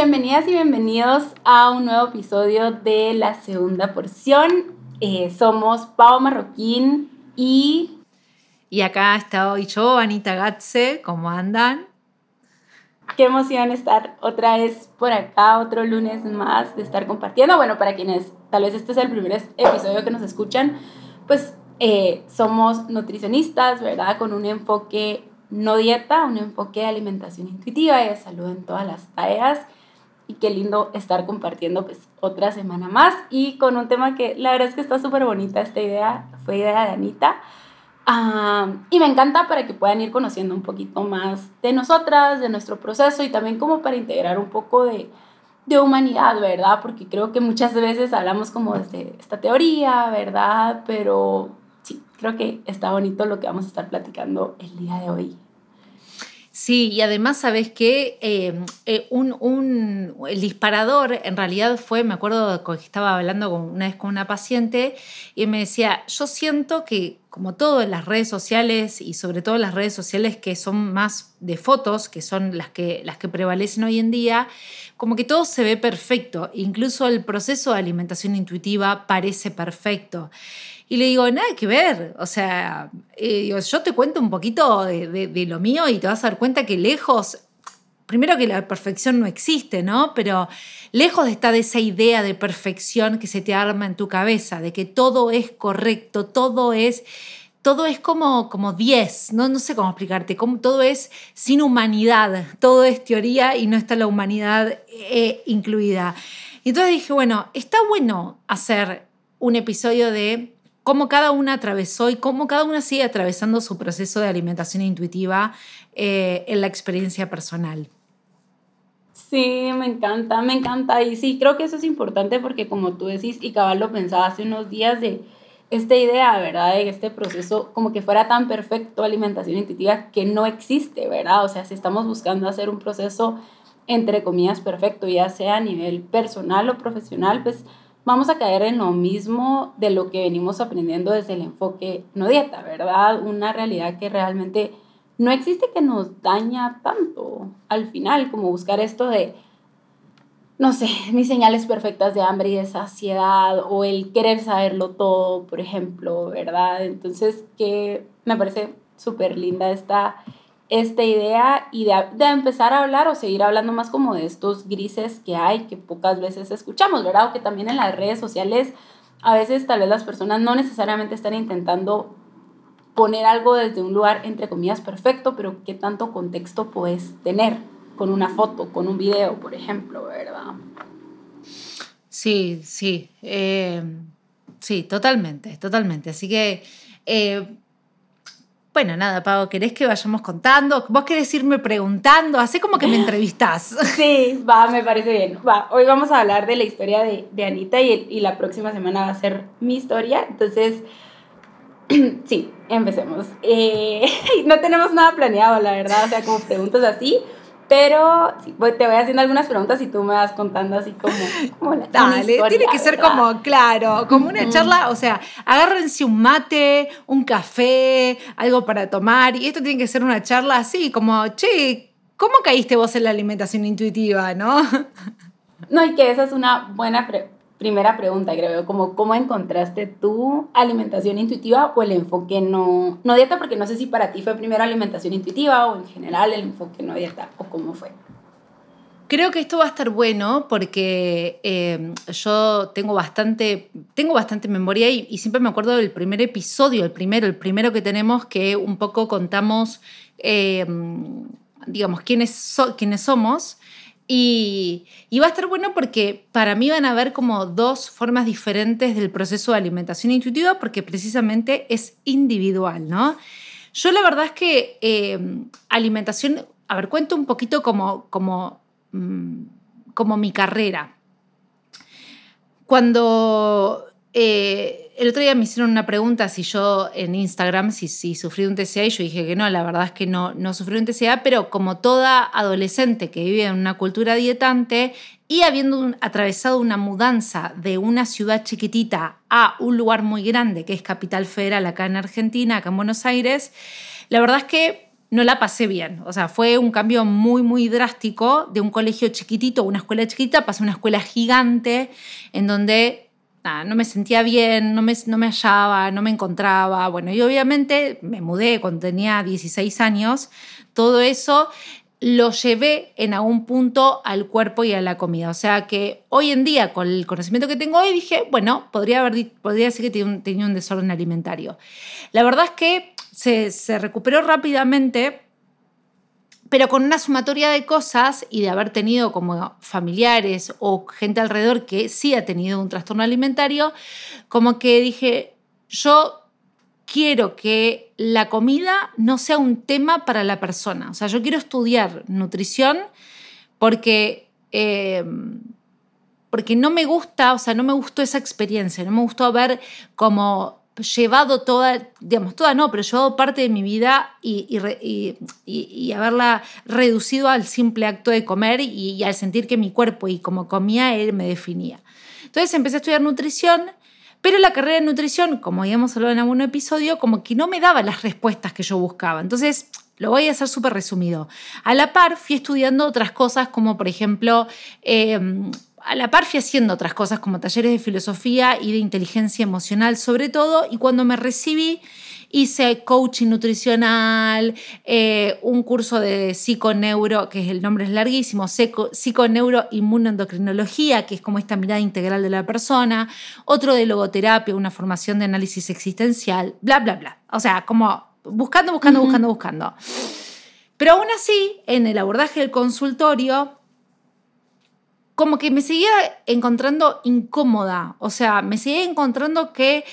Bienvenidas y bienvenidos a un nuevo episodio de la segunda porción. Eh, somos Pau Marroquín y... Y acá está hoy yo, Anita Gatze. ¿Cómo andan? Qué emoción estar otra vez por acá, otro lunes más de estar compartiendo. Bueno, para quienes tal vez este es el primer episodio que nos escuchan, pues eh, somos nutricionistas, ¿verdad? Con un enfoque no dieta, un enfoque de alimentación intuitiva y de salud en todas las tareas y qué lindo estar compartiendo pues otra semana más y con un tema que la verdad es que está súper bonita esta idea, fue idea de Anita. y me encanta para que puedan ir conociendo un poquito más de nosotras, de nuestro proceso y también como para integrar un poco de, de humanidad, ¿verdad? Porque creo que muchas veces hablamos como desde esta teoría, ¿verdad? Pero sí, creo que está bonito lo que vamos a estar platicando el día de hoy. Sí, y además, ¿sabes qué? Eh, eh, un, el disparador en realidad fue, me acuerdo que estaba hablando una vez con una paciente y me decía, yo siento que como todo en las redes sociales y sobre todo las redes sociales que son más de fotos, que son las que, las que prevalecen hoy en día, como que todo se ve perfecto, incluso el proceso de alimentación intuitiva parece perfecto. Y le digo, nada que ver. O sea, eh, yo te cuento un poquito de, lo mío y te vas a dar cuenta que lejos, primero que la perfección no existe, ¿no? Pero lejos está de esa idea de perfección que se te arma en tu cabeza, de que todo es correcto, todo es todo es como, como 10, ¿no? sé cómo explicarte, como, todo es sin humanidad, todo es teoría y no está la humanidad eh, incluida. Y entonces dije, bueno, está bueno hacer un episodio de cómo cada una atravesó y cómo cada una sigue atravesando su proceso de alimentación intuitiva eh, en la experiencia personal. Sí, me encanta, me encanta. Y sí, creo que eso es importante porque como tú decís, y cabal lo pensaba hace unos días de esta idea, ¿verdad? De este proceso como que fuera tan perfecto alimentación intuitiva que no existe, ¿verdad? O sea, si estamos buscando hacer un proceso entre comillas perfecto, ya sea a nivel personal o profesional, pues vamos a caer en lo mismo de lo que venimos aprendiendo desde el enfoque no dieta, ¿verdad? Una realidad que realmente no existe que nos daña tanto al final, como buscar esto de, no sé, mis señales perfectas de hambre y de saciedad o el querer saberlo todo, por ejemplo, ¿verdad? Entonces, que me parece súper linda esta esta idea y de, de, empezar a hablar o seguir hablando más como de estos grises que hay, que pocas veces escuchamos, ¿verdad? O que también en las redes sociales a veces tal vez las personas no necesariamente están intentando poner algo desde un lugar, entre comillas, perfecto, pero qué tanto contexto puedes tener con una foto, con un video, por ejemplo, ¿verdad? Sí, sí, eh, sí, totalmente, totalmente. Así que... Eh, bueno, nada, Pau, ¿querés que vayamos contando? ¿Vos querés irme preguntando? Hacé como que me entrevistás. Sí, va, me parece bien. Va, hoy vamos a hablar de la historia de, de Anita y, y, la próxima semana va a ser mi historia. Entonces, sí, empecemos. Eh, no tenemos nada planeado, la verdad, o sea, como preguntas así. Pero sí, te voy haciendo algunas preguntas y tú me vas contando así como, como la Dale, tiene que ser como, claro, como una charla, o sea, agárrense un mate, un café, algo para tomar, y esto tiene que ser una charla así, como, che, ¿cómo caíste vos en la alimentación intuitiva, no? No, y que esa es una buena pregunta primera pregunta, creo, como cómo encontraste tu alimentación intuitiva o el enfoque no, no dieta, porque no sé si para ti fue primero alimentación intuitiva o en general el enfoque no dieta o cómo fue. Creo que esto va a estar bueno porque eh, yo tengo bastante, tengo bastante memoria y, siempre me acuerdo del primer episodio, el primero, el primero que tenemos que un poco contamos, eh, digamos, quiénes, quiénes somos y, va a estar bueno porque para mí van a haber como dos formas diferentes del proceso de alimentación intuitiva porque precisamente es individual, ¿no? Yo la verdad es que eh, alimentación, a ver, cuento un poquito como, como, mm, como mi carrera. Cuando eh, el otro día me hicieron una pregunta si yo en Instagram, si, si sufrí un TCA, y yo dije que no, la verdad es que no, no sufrí un TCA, pero como toda adolescente que vive en una cultura dietante y habiendo atravesado una mudanza de una ciudad chiquitita a un lugar muy grande, que es Capital Federal acá en Argentina, acá en Buenos Aires, la verdad es que no la pasé bien. O sea, fue un cambio muy, muy drástico de un colegio chiquitito, una escuela chiquita, pasé a una escuela gigante en donde no me sentía bien, no me, no me hallaba, no me encontraba. Bueno, y obviamente me mudé cuando tenía 16 años. Todo eso lo llevé en algún punto al cuerpo y a la comida. O sea que hoy en día, con el conocimiento que tengo hoy, dije, bueno, podría, haber, podría decir que tenía un, tenía un desorden alimentario. La verdad es que se, recuperó rápidamente, pero con una sumatoria de cosas y de haber tenido como familiares o gente alrededor que sí ha tenido un trastorno alimentario, como que dije, yo quiero que la comida no sea un tema para la persona. O sea, yo quiero estudiar nutrición porque, eh, porque no me gusta, o sea, no me gustó esa experiencia, no me gustó ver como llevado toda, digamos, toda no, pero llevado parte de mi vida y, y, haberla reducido al simple acto de comer y, al sentir que mi cuerpo y como comía él me definía. Entonces empecé a estudiar nutrición, pero la carrera de nutrición, como habíamos hablado en algún episodio, como que no me daba las respuestas que yo buscaba. Entonces, lo voy a hacer súper resumido. A la par fui estudiando otras cosas como, por ejemplo, em, a la par fui haciendo otras cosas como talleres de filosofía y de inteligencia emocional sobre todo, y cuando me recibí hice coaching nutricional, eh, un curso de psiconeuro, que el nombre es larguísimo, psiconeuroinmunoendocrinología, que es como esta mirada integral de la persona, otro de logoterapia, una formación de análisis existencial, bla, bla, bla. O sea, como buscando, buscando, buscando, buscando. Pero aún así, en el abordaje del consultorio, como que me seguía encontrando incómoda, o sea, me seguía encontrando que,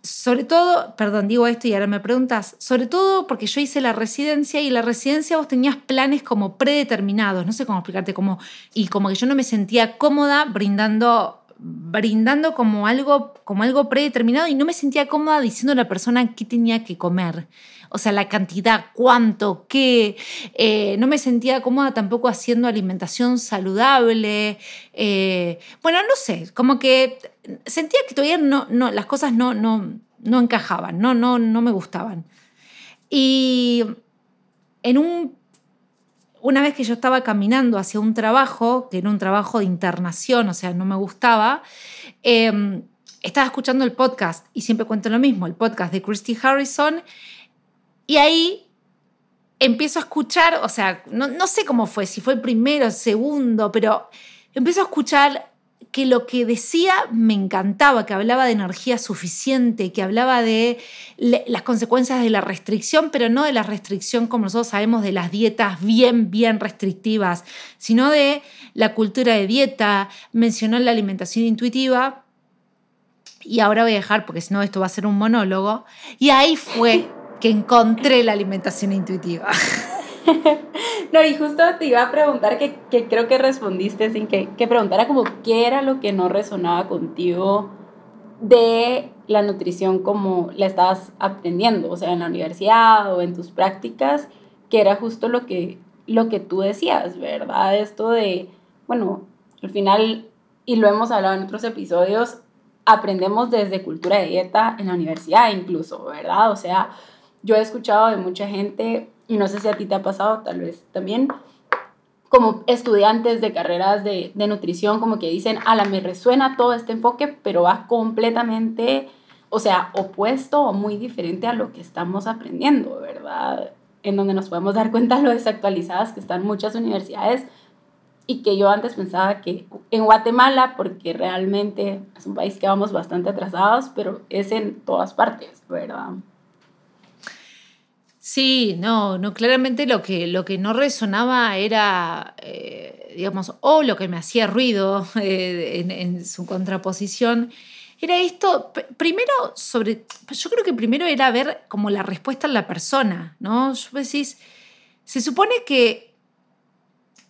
sobre todo, perdón, digo esto y ahora me preguntas, sobre todo porque yo hice la residencia y la residencia vos tenías planes como predeterminados, no sé cómo explicarte, como, y como que yo no me sentía cómoda brindando brindando como algo, como algo predeterminado y no me sentía cómoda diciendo a la persona qué tenía que comer o sea, la cantidad, cuánto, qué. Eh, no me sentía cómoda tampoco haciendo alimentación saludable. Eh, bueno, no sé, como que sentía que todavía no, no, las cosas no, no, no encajaban, no, no, no me gustaban. Y en un una vez que yo estaba caminando hacia un trabajo, que era un trabajo de internación, o sea, no me gustaba, em, estaba escuchando el podcast, y siempre cuento lo mismo, el podcast de Christy Harrison, y ahí empiezo a escuchar, o sea, no, sé cómo fue, si fue el primero, el segundo, pero empiezo a escuchar que lo que decía me encantaba, que hablaba de energía suficiente, que hablaba de las consecuencias de la restricción, pero no de la restricción como nosotros sabemos de las dietas bien, bien restrictivas, sino de la cultura de dieta, mencionó la alimentación intuitiva, y ahora voy a dejar, porque si no esto va a ser un monólogo, y ahí fue que encontré la alimentación intuitiva. no, y justo te iba a preguntar que, que creo que respondiste sin que, que preguntara como qué era lo que no resonaba contigo de la nutrición como la estabas aprendiendo, o sea, en la universidad o en tus prácticas, que era justo lo que, lo que tú decías, ¿verdad? Esto de, bueno, al final, y lo hemos hablado en otros episodios, aprendemos desde cultura de dieta en la universidad incluso, ¿verdad? O sea, yo he escuchado de mucha gente, y no sé si a ti te ha pasado, tal vez también, como estudiantes de carreras de, de nutrición, como que dicen, ala, me resuena todo este enfoque, pero va completamente, o sea, opuesto o muy diferente a lo que estamos aprendiendo, ¿verdad? En donde nos podemos dar cuenta lo desactualizadas que están muchas universidades y que yo antes pensaba que en Guatemala, porque realmente es un país que vamos bastante atrasados, pero es en todas partes, ¿verdad? Sí, no, no, claramente lo que, lo que no resonaba era, eh, digamos, o lo que me hacía ruido eh, en, su contraposición, era esto, primero sobre, yo creo que primero era ver como la respuesta en la persona, ¿no? Yo decís, se supone que,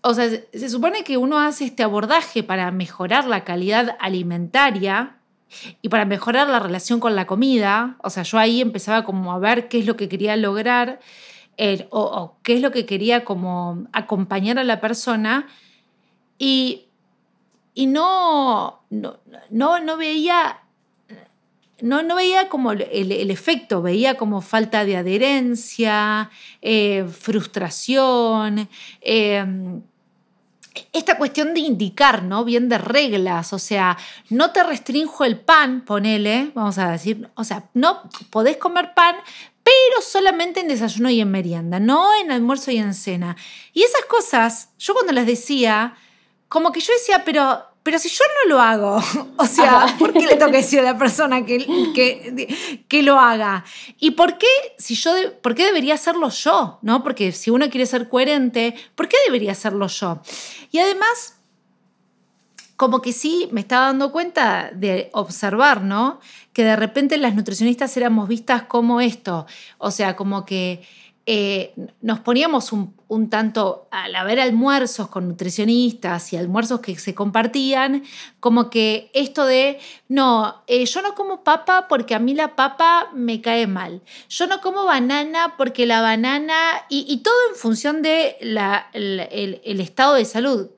o sea, se supone que uno hace este abordaje para mejorar la calidad alimentaria y para mejorar la relación con la comida. O sea, yo ahí empezaba como a ver qué es lo que quería lograr eh, o, qué es lo que quería como acompañar a la persona y, y no, no, no, veía no, no, veía como el, el, efecto, veía como falta de adherencia, eh, frustración, eh, esta cuestión de indicar, ¿no? Bien de reglas, o sea, no te restrinjo el pan, ponele, vamos a decir, o sea, no podés comer pan, pero solamente en desayuno y en merienda, no en almuerzo y en cena. Y esas cosas, yo cuando las decía, como que yo decía, pero pero si yo no lo hago, o sea, ¿por qué le tengo que decir a la persona que, que, que lo haga? ¿Y por qué, si yo por qué debería hacerlo yo? ¿no? Porque si uno quiere ser coherente, ¿por qué debería hacerlo yo? Y además, como que sí me estaba dando cuenta de observar, ¿no? Que de repente las nutricionistas éramos vistas como esto, o sea, como que eh, nos poníamos un, tanto al haber almuerzos con nutricionistas y almuerzos que se compartían, como que esto de, no, eh, yo no como papa porque a mí la papa me cae mal, yo no como banana porque la banana, y, todo en función de el estado de salud.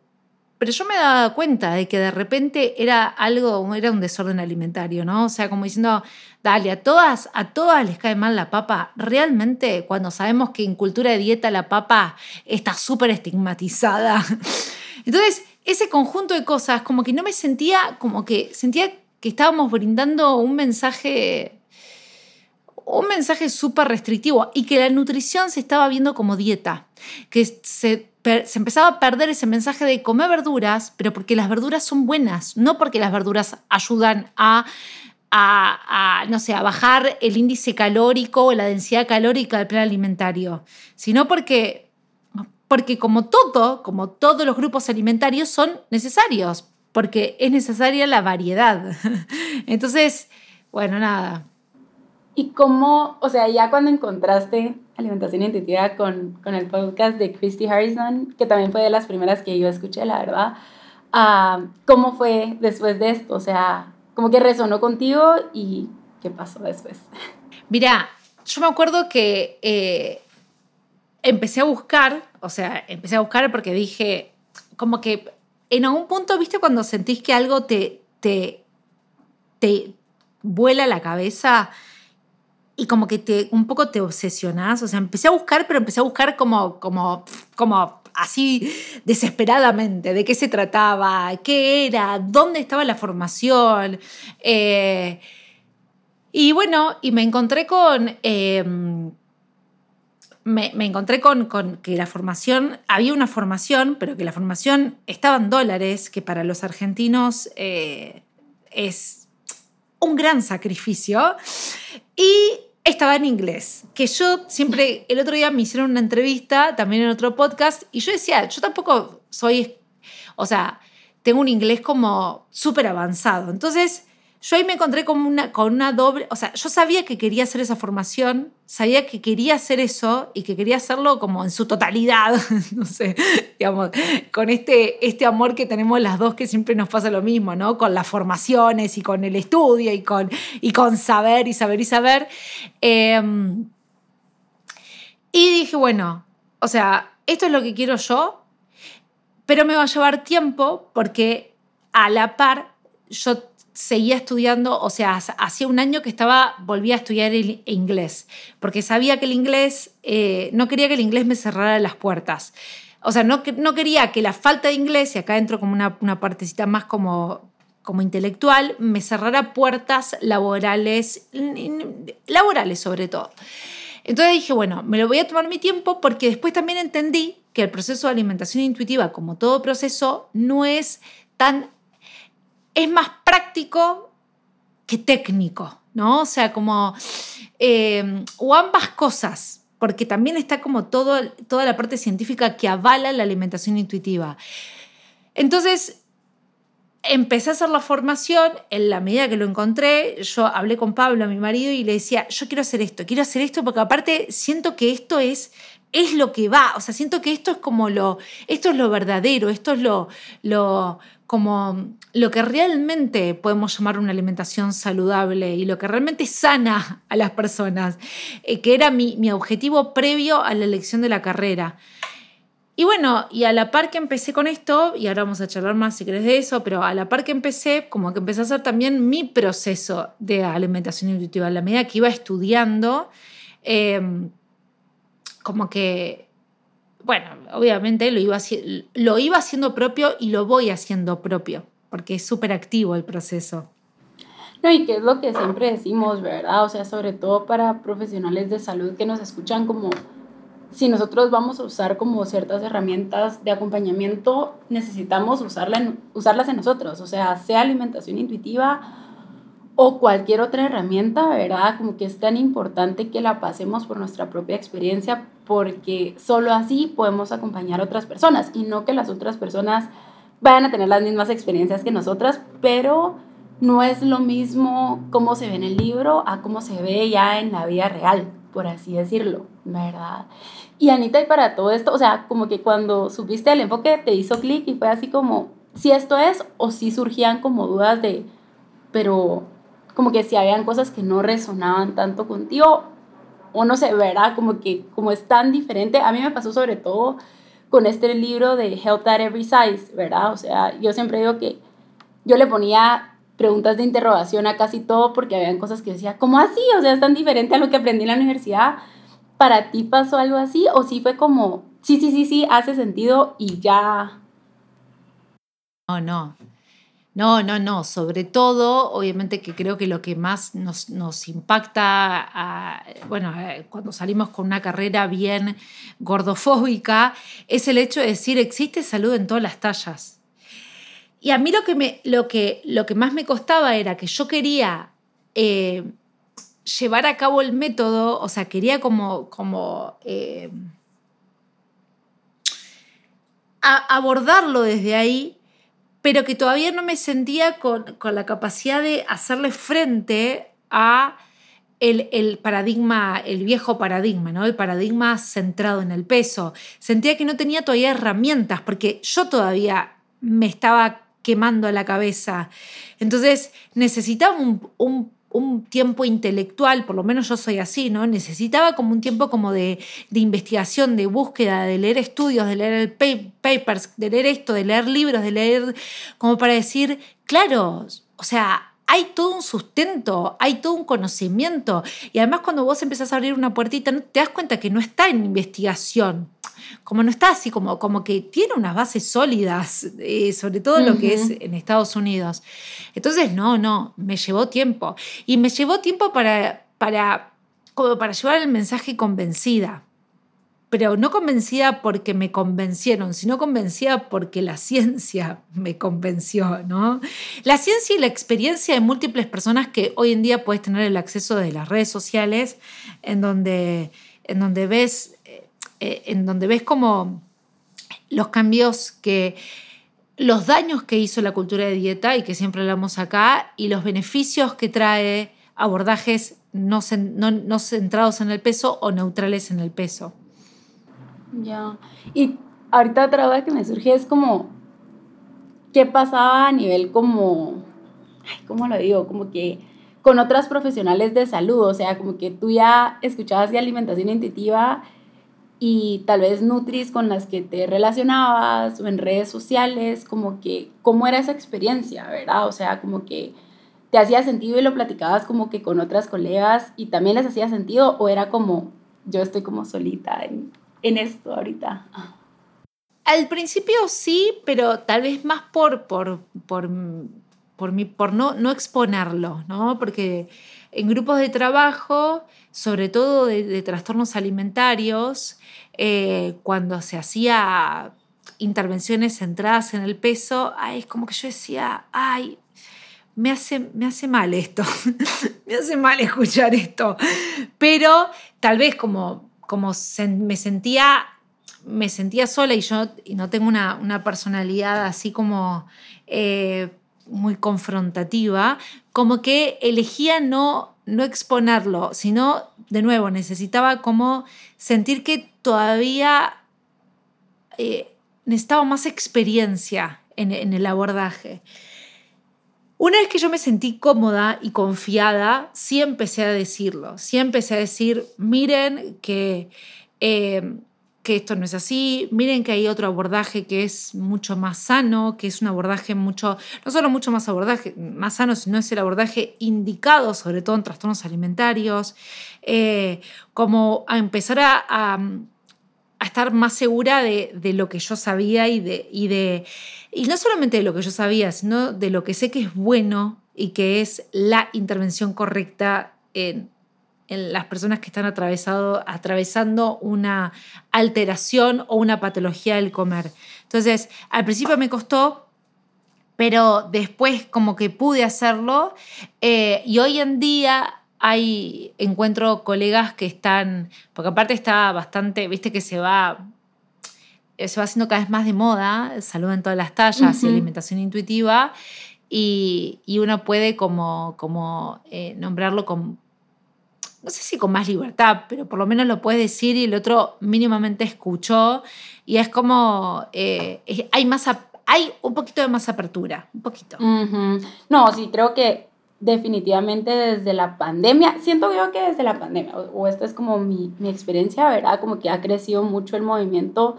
Pero yo me daba cuenta de que de repente era algo, era un desorden alimentario, ¿no? O sea, como diciendo, dale, a todas, a todas les cae mal la papa. Realmente, cuando sabemos que en cultura de dieta la papa está súper estigmatizada. Entonces, ese conjunto de cosas, como que no me sentía, como que sentía que estábamos brindando un mensaje un mensaje súper restrictivo y que la nutrición se estaba viendo como dieta, que se se empezaba a perder ese mensaje de comer verduras, pero porque las verduras son buenas, no porque las verduras ayudan a, a, no sé, a bajar el índice calórico o la densidad calórica del plan alimentario, sino porque, porque como todo, como todos los grupos alimentarios son necesarios, porque es necesaria la variedad. Entonces, bueno, nada. ¿Y cómo, o sea, ya cuando encontraste alimentación intuitiva con, con, el podcast de Christy Harrison, que también fue de las primeras que yo escuché, la verdad. Ah, ¿Cómo fue después de esto? O sea, ¿cómo que resonó contigo y qué pasó después? Mira, yo me acuerdo que eh, empecé a buscar, o sea, empecé a buscar porque dije, como que en algún punto, viste, cuando sentís que algo te, te, te vuela la cabeza y como que te, un poco te obsesionás. O sea, empecé a buscar, pero empecé a buscar como, como, como así desesperadamente de qué se trataba, qué era, dónde estaba la formación. Eh, y bueno, y me encontré con... Em, me, encontré con, con, que la formación, había una formación, pero que la formación estaba en dólares, que para los argentinos eh, es un gran sacrificio. Y estaba en inglés. Que yo siempre, el otro día me hicieron una entrevista, también en otro podcast, y yo decía, yo tampoco soy, o sea, tengo un inglés como súper avanzado. Entonces, yo ahí me encontré con una, con una doble, o sea, yo sabía que quería hacer esa formación, sabía que quería hacer eso y que quería hacerlo como en su totalidad, no sé, digamos, con este, este amor que tenemos las dos que siempre nos pasa lo mismo, ¿no? Con las formaciones y con el estudio y con, y con saber y saber y saber. Em, y dije, bueno, o sea, esto es lo que quiero yo, pero me va a llevar tiempo porque a la par yo seguía estudiando, o sea, hacía un año que estaba, volvía a estudiar el inglés, porque sabía que el inglés, eh, no quería que el inglés me cerrara las puertas. O sea, no, quería que la falta de inglés, y acá entro como una, una partecita más como, como intelectual, me cerrara puertas laborales, laborales sobre todo. Entonces dije, bueno, me lo voy a tomar mi tiempo porque después también entendí que el proceso de alimentación intuitiva, como todo proceso, no es tan es más práctico que técnico, ¿no? O sea, como, eh, o ambas cosas, porque también está como toda la parte científica que avala la alimentación intuitiva. Entonces, empecé a hacer la formación, en la medida que lo encontré, yo hablé con Pablo, mi marido, y le decía, yo quiero hacer esto, quiero hacer esto, porque aparte siento que esto es es lo que va, o sea, siento que esto es como lo, esto es lo verdadero, esto es lo, lo, como lo que realmente podemos llamar una alimentación saludable y lo que realmente sana a las personas, eh, que era mi, mi objetivo previo a la elección de la carrera. Y bueno, y a la par que empecé con esto, y ahora vamos a charlar más si querés de eso, pero a la par que empecé, como que empecé a hacer también mi proceso de alimentación intuitiva. A la medida que iba estudiando, em, como que, bueno, obviamente lo iba, lo iba haciendo propio y lo voy haciendo propio, porque es súper activo el proceso. No, y que es lo que siempre decimos, ¿verdad? O sea, sobre todo para profesionales de salud que nos escuchan como si nosotros vamos a usar como ciertas herramientas de acompañamiento, necesitamos usarla usarlas en nosotros, o sea, sea alimentación intuitiva o cualquier otra herramienta, ¿verdad? Como que es tan importante que la pasemos por nuestra propia experiencia porque solo así podemos acompañar a otras personas y no que las otras personas vayan a tener las mismas experiencias que nosotras, pero no es lo mismo cómo se ve en el libro a cómo se ve ya en la vida real por así decirlo, ¿verdad? Y Anita, y para todo esto, o sea, como que cuando supiste el enfoque te hizo clic y fue así como, si esto es, o si surgían como dudas de, pero como que si habían cosas que no resonaban tanto contigo, o no sé, ¿verdad? Como que como es tan diferente, a mí me pasó sobre todo con este libro de Health at Every Size, ¿verdad? O sea, yo siempre digo que yo le ponía preguntas de interrogación a casi todo porque habían cosas que decía, ¿cómo así? O sea, es tan diferente a lo que aprendí en la universidad. ¿Para ti pasó algo así? ¿O sí fue como, sí, sí, sí, sí, hace sentido y ya? No, no. No, no, no. Sobre todo, obviamente que creo que lo que más nos, impacta, bueno, eh, cuando salimos con una carrera bien gordofóbica, es el hecho de decir, existe salud en todas las tallas. Y a mí lo que, me, lo que, lo que más me costaba era que yo quería eh, llevar a cabo el método, o sea, quería como, como eh, abordarlo desde ahí, pero que todavía no me sentía con, con la capacidad de hacerle frente a el, el, paradigma, el viejo paradigma, ¿no? El paradigma centrado en el peso. Sentía que no tenía todavía herramientas, porque yo todavía me estaba quemando la cabeza. Entonces necesitaba un, tiempo intelectual, por lo menos yo soy así, ¿no? Necesitaba como un tiempo como de, investigación, de búsqueda, de leer estudios, de leer papers, de leer esto, de leer libros, de leer, como para decir, claro, o sea, hay todo un sustento, hay todo un conocimiento. Y además cuando vos empezás a abrir una puertita, te das cuenta que no está en investigación como no está así, como, como que tiene unas bases sólidas, eh, sobre todo lo que es en Estados Unidos. Entonces, no, no, me llevó tiempo. Y me llevó tiempo para, para, como para llevar el mensaje convencida. Pero no convencida porque me convencieron, sino convencida porque la ciencia me convenció, ¿no? La ciencia y la experiencia de múltiples personas que hoy en día puedes tener el acceso de las redes sociales, en donde, en donde ves eh, en donde ves como los cambios que, los daños que hizo la cultura de dieta y que siempre hablamos acá, y los beneficios que trae abordajes no, no, centrados en el peso o neutrales en el peso. Ya. Y ahorita otra duda que me surge es como, ¿qué pasaba a nivel como, ¿cómo lo digo? Como que con otras profesionales de salud, o sea, como que tú ya escuchabas de alimentación intuitiva y tal vez Nutris con las que te relacionabas o en redes sociales, como que, ¿cómo era esa experiencia, verdad? O sea, como que te hacía sentido y lo platicabas como que con otras colegas y también les hacía sentido o era como, yo estoy como solita en, en esto ahorita. Al principio sí, pero tal vez más por, por, por, por, mi, por no, no exponerlo, ¿no? Porque en grupos de trabajo, sobre todo de, trastornos alimentarios, eh, cuando se hacía intervenciones centradas en el peso, es como que yo decía, ay, me hace, me hace mal esto, me hace mal escuchar esto. Pero tal vez como, como me sentía me sentía sola y yo y no tengo una, personalidad así como eh, muy confrontativa, como que elegía no, no exponerlo, sino, de nuevo, necesitaba como sentir que todavía eh, necesitaba más experiencia en, en el abordaje. Una vez que yo me sentí cómoda y confiada, sí empecé a decirlo, sí empecé a decir, miren que, eh, que esto no es así, miren que hay otro abordaje que es mucho más sano, que es un abordaje mucho, no solo mucho más abordaje, más sano, sino es el abordaje indicado, sobre todo en trastornos alimentarios, eh, como a empezar a a estar más segura de, lo que yo sabía y de, y de, y no solamente de lo que yo sabía, sino de lo que sé que es bueno y que es la intervención correcta en, las personas que están atravesado, atravesando una alteración o una patología del comer. Entonces, al principio me costó, pero después como que pude hacerlo eh, y hoy en día hay, encuentro colegas que están, porque aparte está bastante, viste que se va, se va haciendo cada vez más de moda, salud en todas las tallas y alimentación intuitiva, y, uno puede como, como eh, nombrarlo con, no sé si con más libertad, pero por lo menos lo puedes decir y el otro mínimamente escuchó, y es como, eh, hay más... Hay un poquito de más apertura, un poquito. No, sí, creo que definitivamente desde la pandemia, siento yo que desde la pandemia, o, esta es como mi, mi, experiencia, ¿verdad? Como que ha crecido mucho el movimiento,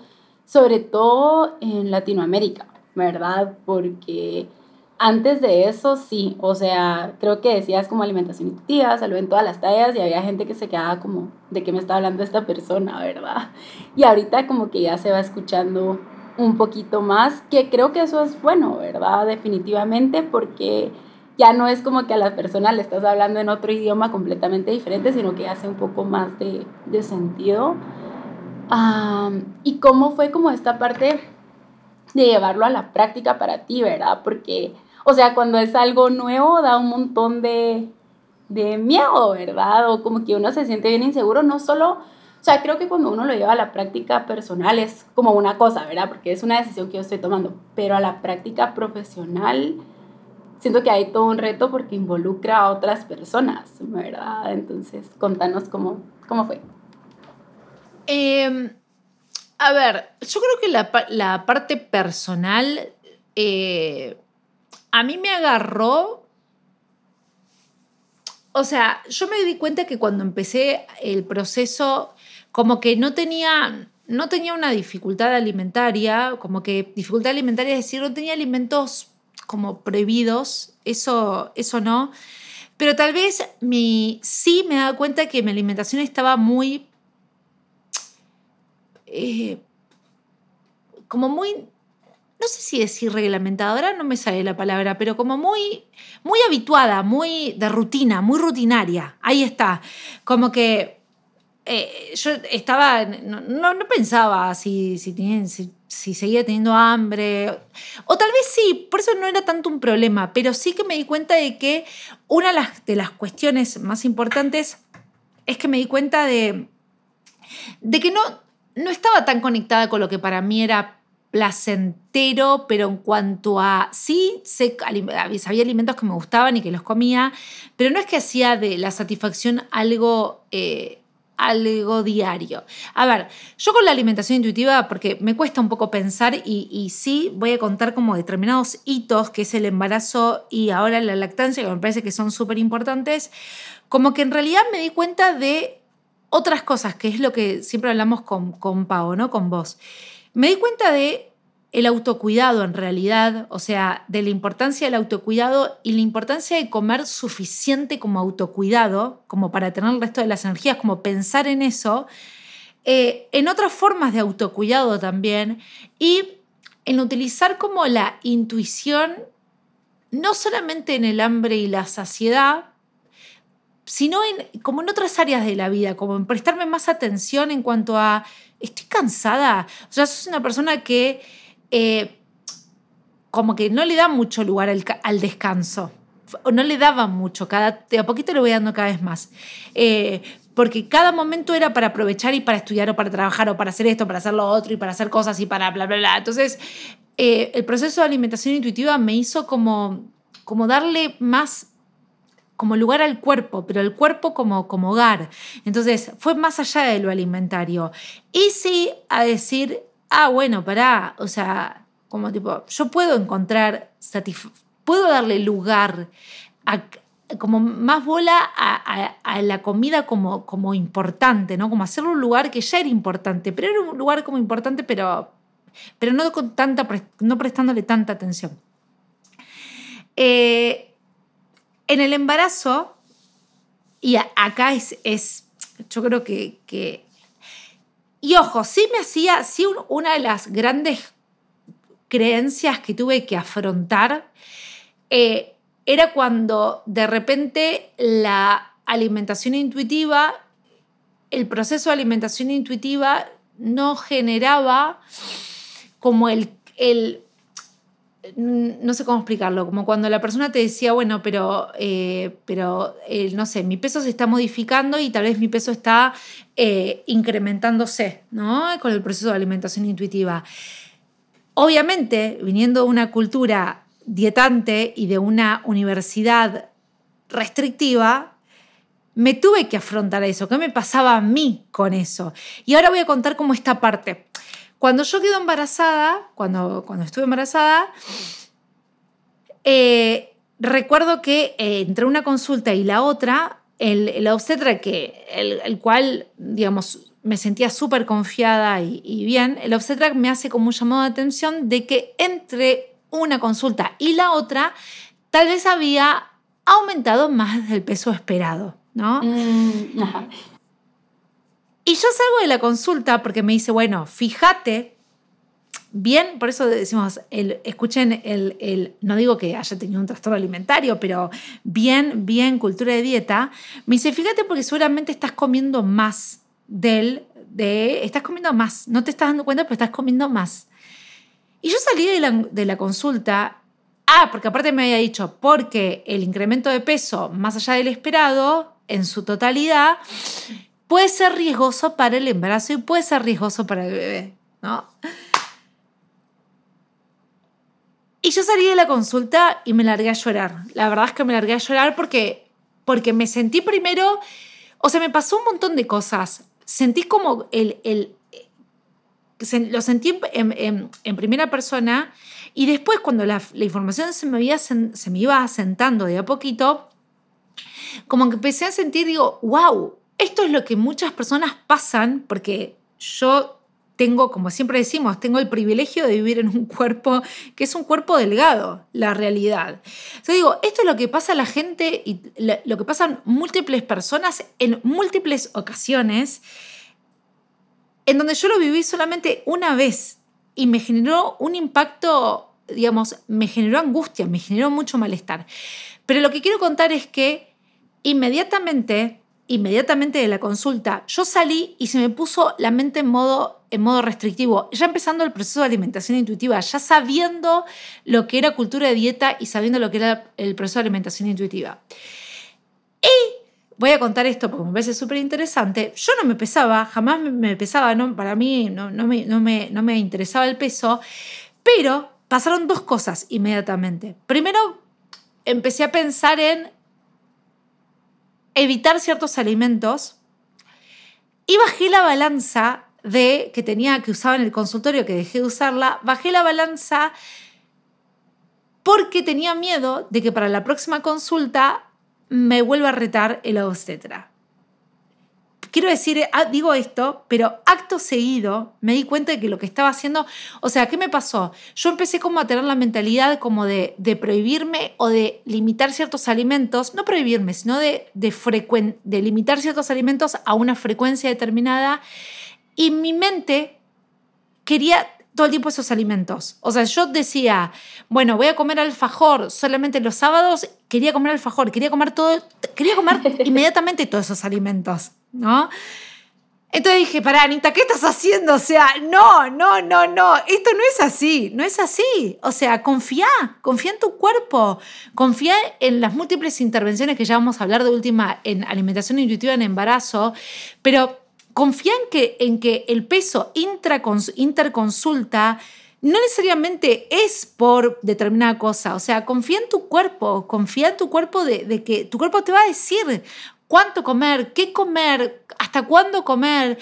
sobre todo en Latinoamérica, ¿verdad? Porque antes de eso sí, o sea, creo que decías como alimentación intuitiva, salud en todas las tallas y había gente que se quedaba como, ¿de qué me está hablando esta persona, verdad? Y ahorita como que ya se va escuchando un poquito más, que creo que eso es bueno, ¿verdad? Definitivamente, porque ya no es como que a la persona le estás hablando en otro idioma completamente diferente, sino que hace un poco más de, de sentido. Y cómo fue como esta parte de llevarlo a la práctica para ti, ¿verdad? Porque, o sea, cuando es algo nuevo da un montón de, de miedo, ¿verdad? O como que uno se siente bien inseguro, no solo, o sea, creo que cuando uno lo lleva a la práctica personal es como una cosa, ¿verdad? Porque es una decisión que yo estoy tomando, pero a la práctica profesional siento que hay todo un reto porque involucra a otras personas, ¿verdad? Entonces, contanos cómo, cómo fue. Em, a ver, yo creo que la, parte personal eh, a mí me agarró, o sea, yo me di cuenta que cuando empecé el proceso, como que no tenía, no tenía una dificultad alimentaria, como que dificultad alimentaria es decir, no tenía alimentos como prohibidos, eso, eso no. Pero tal vez mi, sí me da cuenta que mi alimentación estaba muy... Eh, como muy... No sé si decir reglamentadora, no me sale la palabra, pero como muy, muy habituada, muy de rutina, muy rutinaria. Ahí está. Como que eh, yo estaba, no, no, pensaba si, si, si, seguía teniendo hambre, o tal vez sí, por eso no era tanto un problema, pero sí que me di cuenta de que una de las, de las cuestiones más importantes es que me di cuenta de, de que no, no estaba tan conectada con lo que para mí era placentero, pero en cuanto a, sí, sé, había alimentos que me gustaban y que los comía, pero no es que hacía de la satisfacción algo... Eh, algo diario. A ver, yo con la alimentación intuitiva, porque me cuesta un poco pensar y, sí voy a contar como determinados hitos, que es el embarazo y ahora la lactancia, que me parece que son súper importantes, como que en realidad me di cuenta de otras cosas, que es lo que siempre hablamos con, con Pau, ¿no? Con vos. Me di cuenta de el autocuidado en realidad, o sea, de la importancia del autocuidado y la importancia de comer suficiente como autocuidado, como para tener el resto de las energías, como pensar en eso, eh, en otras formas de autocuidado también y en utilizar como la intuición, no solamente en el hambre y la saciedad, sino en, como en otras áreas de la vida, como en prestarme más atención en cuanto a, estoy cansada, o sea, sos una persona que eh, como que no le da mucho lugar al, descanso. No le daba mucho, cada, de a poquito le voy dando cada vez más. Eh, porque cada momento era para aprovechar y para estudiar o para trabajar o para hacer esto, para hacer lo otro y para hacer cosas y para bla, bla, bla. Entonces, eh, el proceso de alimentación intuitiva me hizo como, como darle más como lugar al cuerpo, pero el cuerpo como, como hogar. Entonces, fue más allá de lo alimentario. Y sí a decir, ah, bueno, pará, o sea, como tipo, yo puedo encontrar, puedo darle lugar como más bola a, la comida como, como importante, ¿no? Como hacerlo un lugar que ya era importante, pero era un lugar como importante, pero, pero no, tanta, no prestándole tanta atención. Eh, en el embarazo, y acá es, yo creo que, Y ojo, sí me hacía, sí una de las grandes creencias que tuve que afrontar eh, era cuando de repente la alimentación intuitiva, el proceso de alimentación intuitiva no generaba como el, el no sé cómo explicarlo, como cuando la persona te decía, bueno, pero, eh, pero no sé, mi peso se está modificando y tal vez mi peso está eh, incrementándose, ¿no? Con el proceso de alimentación intuitiva. Obviamente, viniendo de una cultura dietante y de una universidad restrictiva, me tuve que afrontar eso. ¿Qué me pasaba a mí con eso? Y ahora voy a contar cómo esta parte. Cuando yo quedo embarazada, cuando, cuando estuve embarazada, eh, recuerdo que eh, entre una consulta y la otra, el, obstetra, que, el, cual, digamos, me sentía súper confiada y, y, bien, el obstetra me hace como un llamado de atención de que entre una consulta y la otra, tal vez había aumentado más del peso esperado, ¿no? Mm, y yo salgo de la consulta porque me dice, bueno, fíjate bien, por eso decimos, escuchen, el, el, no digo que haya tenido un trastorno alimentario, pero bien, bien cultura de dieta, me dice, fíjate porque seguramente estás comiendo más del, de, estás comiendo más, no te estás dando cuenta, pero estás comiendo más. Y yo salí de la, consulta, ah, porque aparte me había dicho, porque el incremento de peso más allá del esperado, en su totalidad, puede ser riesgoso para el embarazo y puede ser riesgoso para el bebé, ¿no? Y yo salí de la consulta y me largué a llorar. La verdad es que me largué a llorar porque, porque me sentí primero, o sea, me pasó un montón de cosas. Sentí como el, el, lo sentí en, primera persona y después cuando la, información se me, había, se me iba asentando de a poquito, como que empecé a sentir, digo, wow, esto es lo que muchas personas pasan porque yo tengo, como siempre decimos, tengo el privilegio de vivir en un cuerpo que es un cuerpo delgado, la realidad. Yo digo, esto es lo que pasa a la gente y lo que pasan múltiples personas en múltiples ocasiones en donde yo lo viví solamente una vez y me generó un impacto, digamos, me generó angustia, me generó mucho malestar. Pero lo que quiero contar es que inmediatamente, inmediatamente de la consulta, yo salí y se me puso la mente en modo, en modo restrictivo, ya empezando el proceso de alimentación intuitiva, ya sabiendo lo que era cultura de dieta y sabiendo lo que era el proceso de alimentación intuitiva. Y voy a contar esto porque me parece súper interesante. Yo no me pesaba, jamás me pesaba, no, para mí no, no, me, no, me, no me interesaba el peso, pero pasaron dos cosas inmediatamente. Primero, empecé a pensar en evitar ciertos alimentos y bajé la balanza de que tenía que usaba en el consultorio que dejé de usarla, bajé la balanza porque tenía miedo de que para la próxima consulta me vuelve a retar el obstetra. Quiero decir, ah, digo esto, pero acto seguido me di cuenta de que lo que estaba haciendo, o sea, ¿qué me pasó? Yo empecé como a tener la mentalidad como de, prohibirme o de limitar ciertos alimentos, no prohibirme, sino de, de, de limitar ciertos alimentos a una frecuencia determinada. Y mi mente quería todo el tiempo esos alimentos. O sea, yo decía, bueno, voy a comer alfajor solamente los sábados, quería comer alfajor, quería comer todo, quería comer inmediatamente todos esos alimentos, ¿no? Entonces dije, para Anita, ¿qué estás haciendo? O sea, no, no, no, no, esto no es así, no es así. O sea, confía, confía en tu cuerpo, confía en las múltiples intervenciones que ya vamos a hablar de última en alimentación intuitiva en embarazo, pero confía en que, en que el peso interconsulta no necesariamente es por determinada cosa. O sea, confía en tu cuerpo, confía en tu cuerpo de, que tu cuerpo te va a decir cuánto comer, qué comer, hasta cuándo comer.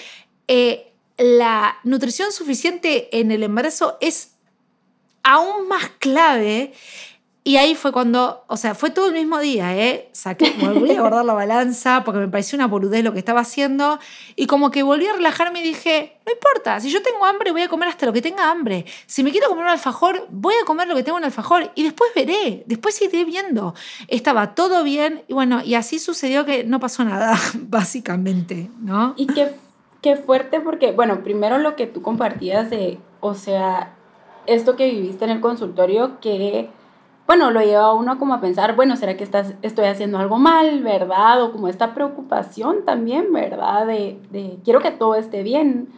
Eh, la nutrición suficiente en el embarazo es aún más clave y ahí fue cuando, o sea, fue todo el mismo día, ¿eh? Saqué, volví a guardar la balanza porque me pareció una boludez lo que estaba haciendo. Y como que volví a relajarme y dije, no importa, si yo tengo hambre voy a comer hasta lo que tenga hambre. Si me quiero comer un alfajor, voy a comer lo que tengo en alfajor. Y después veré, después iré viendo. Estaba todo bien y bueno, y así sucedió que no pasó nada, básicamente, ¿no? Y qué, qué fuerte porque, bueno, primero lo que tú compartías de, o sea, esto que viviste en el consultorio que bueno, lo lleva a uno como a pensar, bueno, ¿será que estás, estoy haciendo algo mal, verdad? O como esta preocupación también, ¿verdad? De, de quiero que todo esté bien.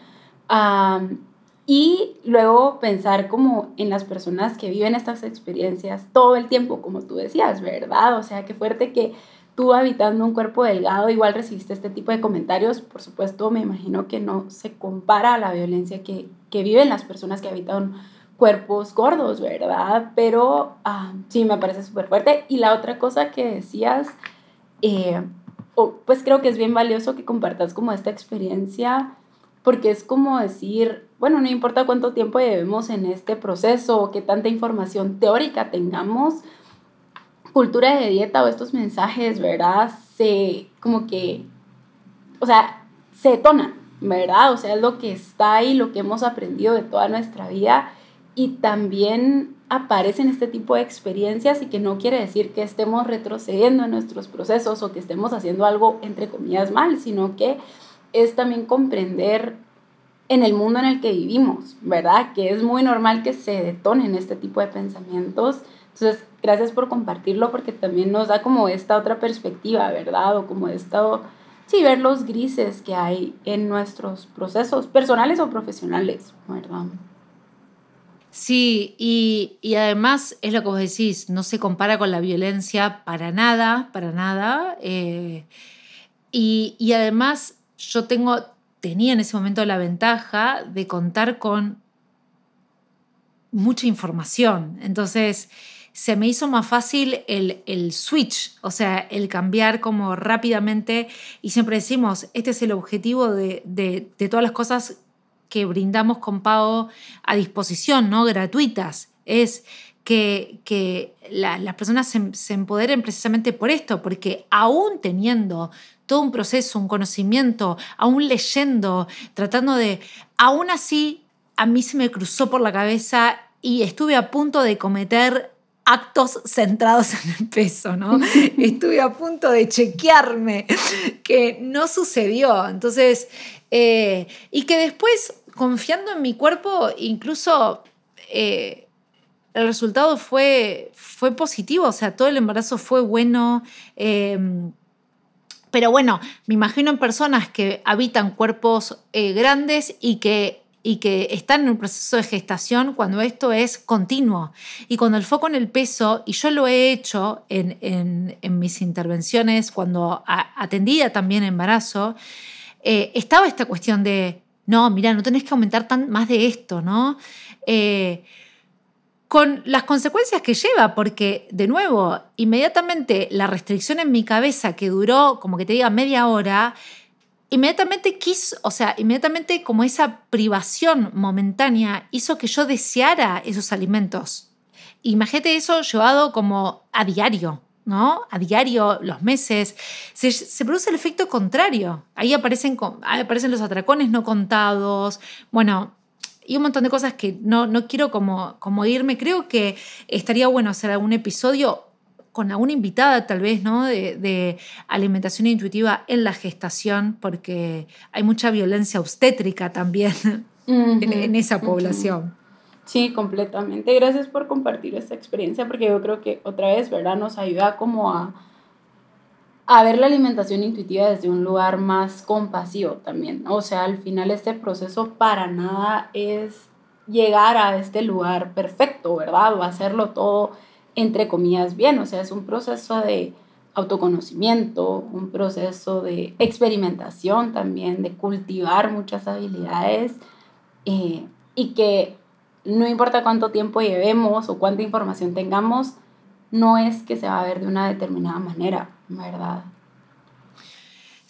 y luego pensar como en las personas que viven estas experiencias todo el tiempo, como tú decías, ¿verdad? O sea, qué fuerte que tú habitando un cuerpo delgado igual recibiste este tipo de comentarios. Por supuesto, me imagino que no se compara a la violencia que, que viven las personas que habitan cuerpos gordos, ¿verdad? Pero ah, sí, me parece súper fuerte. Y la otra cosa que decías, eh, pues creo que es bien valioso que compartas como esta experiencia, porque es como decir, bueno, no importa cuánto tiempo llevemos en este proceso o qué tanta información teórica tengamos, cultura de dieta o estos mensajes, ¿verdad? Se, como que, o sea, se detonan, ¿verdad? O sea, es lo que está ahí, lo que hemos aprendido de toda nuestra vida y también aparecen este tipo de experiencias y que no quiere decir que estemos retrocediendo en nuestros procesos o que estemos haciendo algo entre comillas mal, sino que es también comprender en el mundo en el que vivimos, ¿verdad? Que es muy normal que se detonen este tipo de pensamientos. Entonces, gracias por compartirlo porque también nos da como esta otra perspectiva, ¿verdad? O como esta, sí, ver los grises que hay en nuestros procesos personales o profesionales, ¿verdad? Sí, y, además es lo que vos decís, no se compara con la violencia para nada, para nada. Eh, y, además yo tengo, tenía en ese momento la ventaja de contar con mucha información. Entonces se me hizo más fácil el, switch, o sea, el cambiar como rápidamente. Y siempre decimos, este es el objetivo de, de todas las cosas que brindamos con pago a disposición, ¿no? gratuitas, es que, que las personas se, empoderen precisamente por esto, porque aún teniendo todo un proceso, un conocimiento, aún leyendo, tratando de, aún así, a mí se me cruzó por la cabeza y estuve a punto de cometer actos centrados en el peso, ¿no? Estuve a punto de chequearme, que no sucedió. Entonces, eh, y que después confiando en mi cuerpo, incluso eh, el resultado fue, fue positivo, o sea, todo el embarazo fue bueno. Em, pero bueno, me imagino en personas que habitan cuerpos eh, grandes y que, y que están en un proceso de gestación cuando esto es continuo. Y cuando el foco en el peso, y yo lo he hecho en, mis intervenciones cuando atendía también embarazo, eh, estaba esta cuestión de no, mira, no tenés que aumentar tan, más de esto, ¿no? Eh, con las consecuencias que lleva, porque de nuevo, inmediatamente la restricción en mi cabeza que duró, como que te diga, media hora, inmediatamente quiso, o sea, inmediatamente como esa privación momentánea hizo que yo deseara esos alimentos. Imagínate eso llevado como a diario, ¿no? A diario, los meses, se, produce el efecto contrario. Ahí aparecen, aparecen los atracones no contados, bueno, y un montón de cosas que no, no quiero como, como irme. Creo que estaría bueno hacer algún episodio con alguna invitada tal vez, ¿no? De, alimentación intuitiva en la gestación, porque hay mucha violencia obstétrica también en, esa población. Sí, completamente. Gracias por compartir esta experiencia porque yo creo que otra vez, ¿verdad? Nos ayuda como a, a ver la alimentación intuitiva desde un lugar más compasivo también. O sea, al final este proceso para nada es llegar a este lugar perfecto, ¿verdad? O hacerlo todo entre comillas bien. O sea, es un proceso de autoconocimiento, un proceso de experimentación también, de cultivar muchas habilidades eh, y que no importa cuánto tiempo llevemos o cuánta información tengamos, no es que se va a ver de una determinada manera, ¿verdad?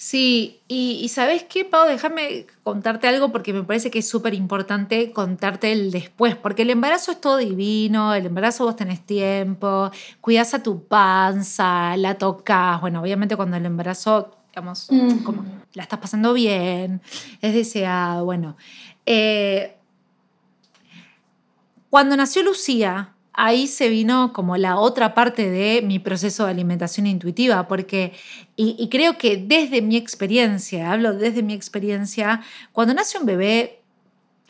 Sí, y, ¿sabes qué, Pau? Déjame contarte algo porque me parece que es súper importante contarte el después, porque el embarazo es todo divino, el embarazo vos tenés tiempo, cuidas a tu panza, la tocas, bueno, obviamente cuando el embarazo, digamos, como la estás pasando bien, es deseado, bueno. Eh, cuando nació Lucía, ahí se vino como la otra parte de mi proceso de alimentación intuitiva, porque, y, creo que desde mi experiencia, hablo desde mi experiencia, cuando nace un bebé,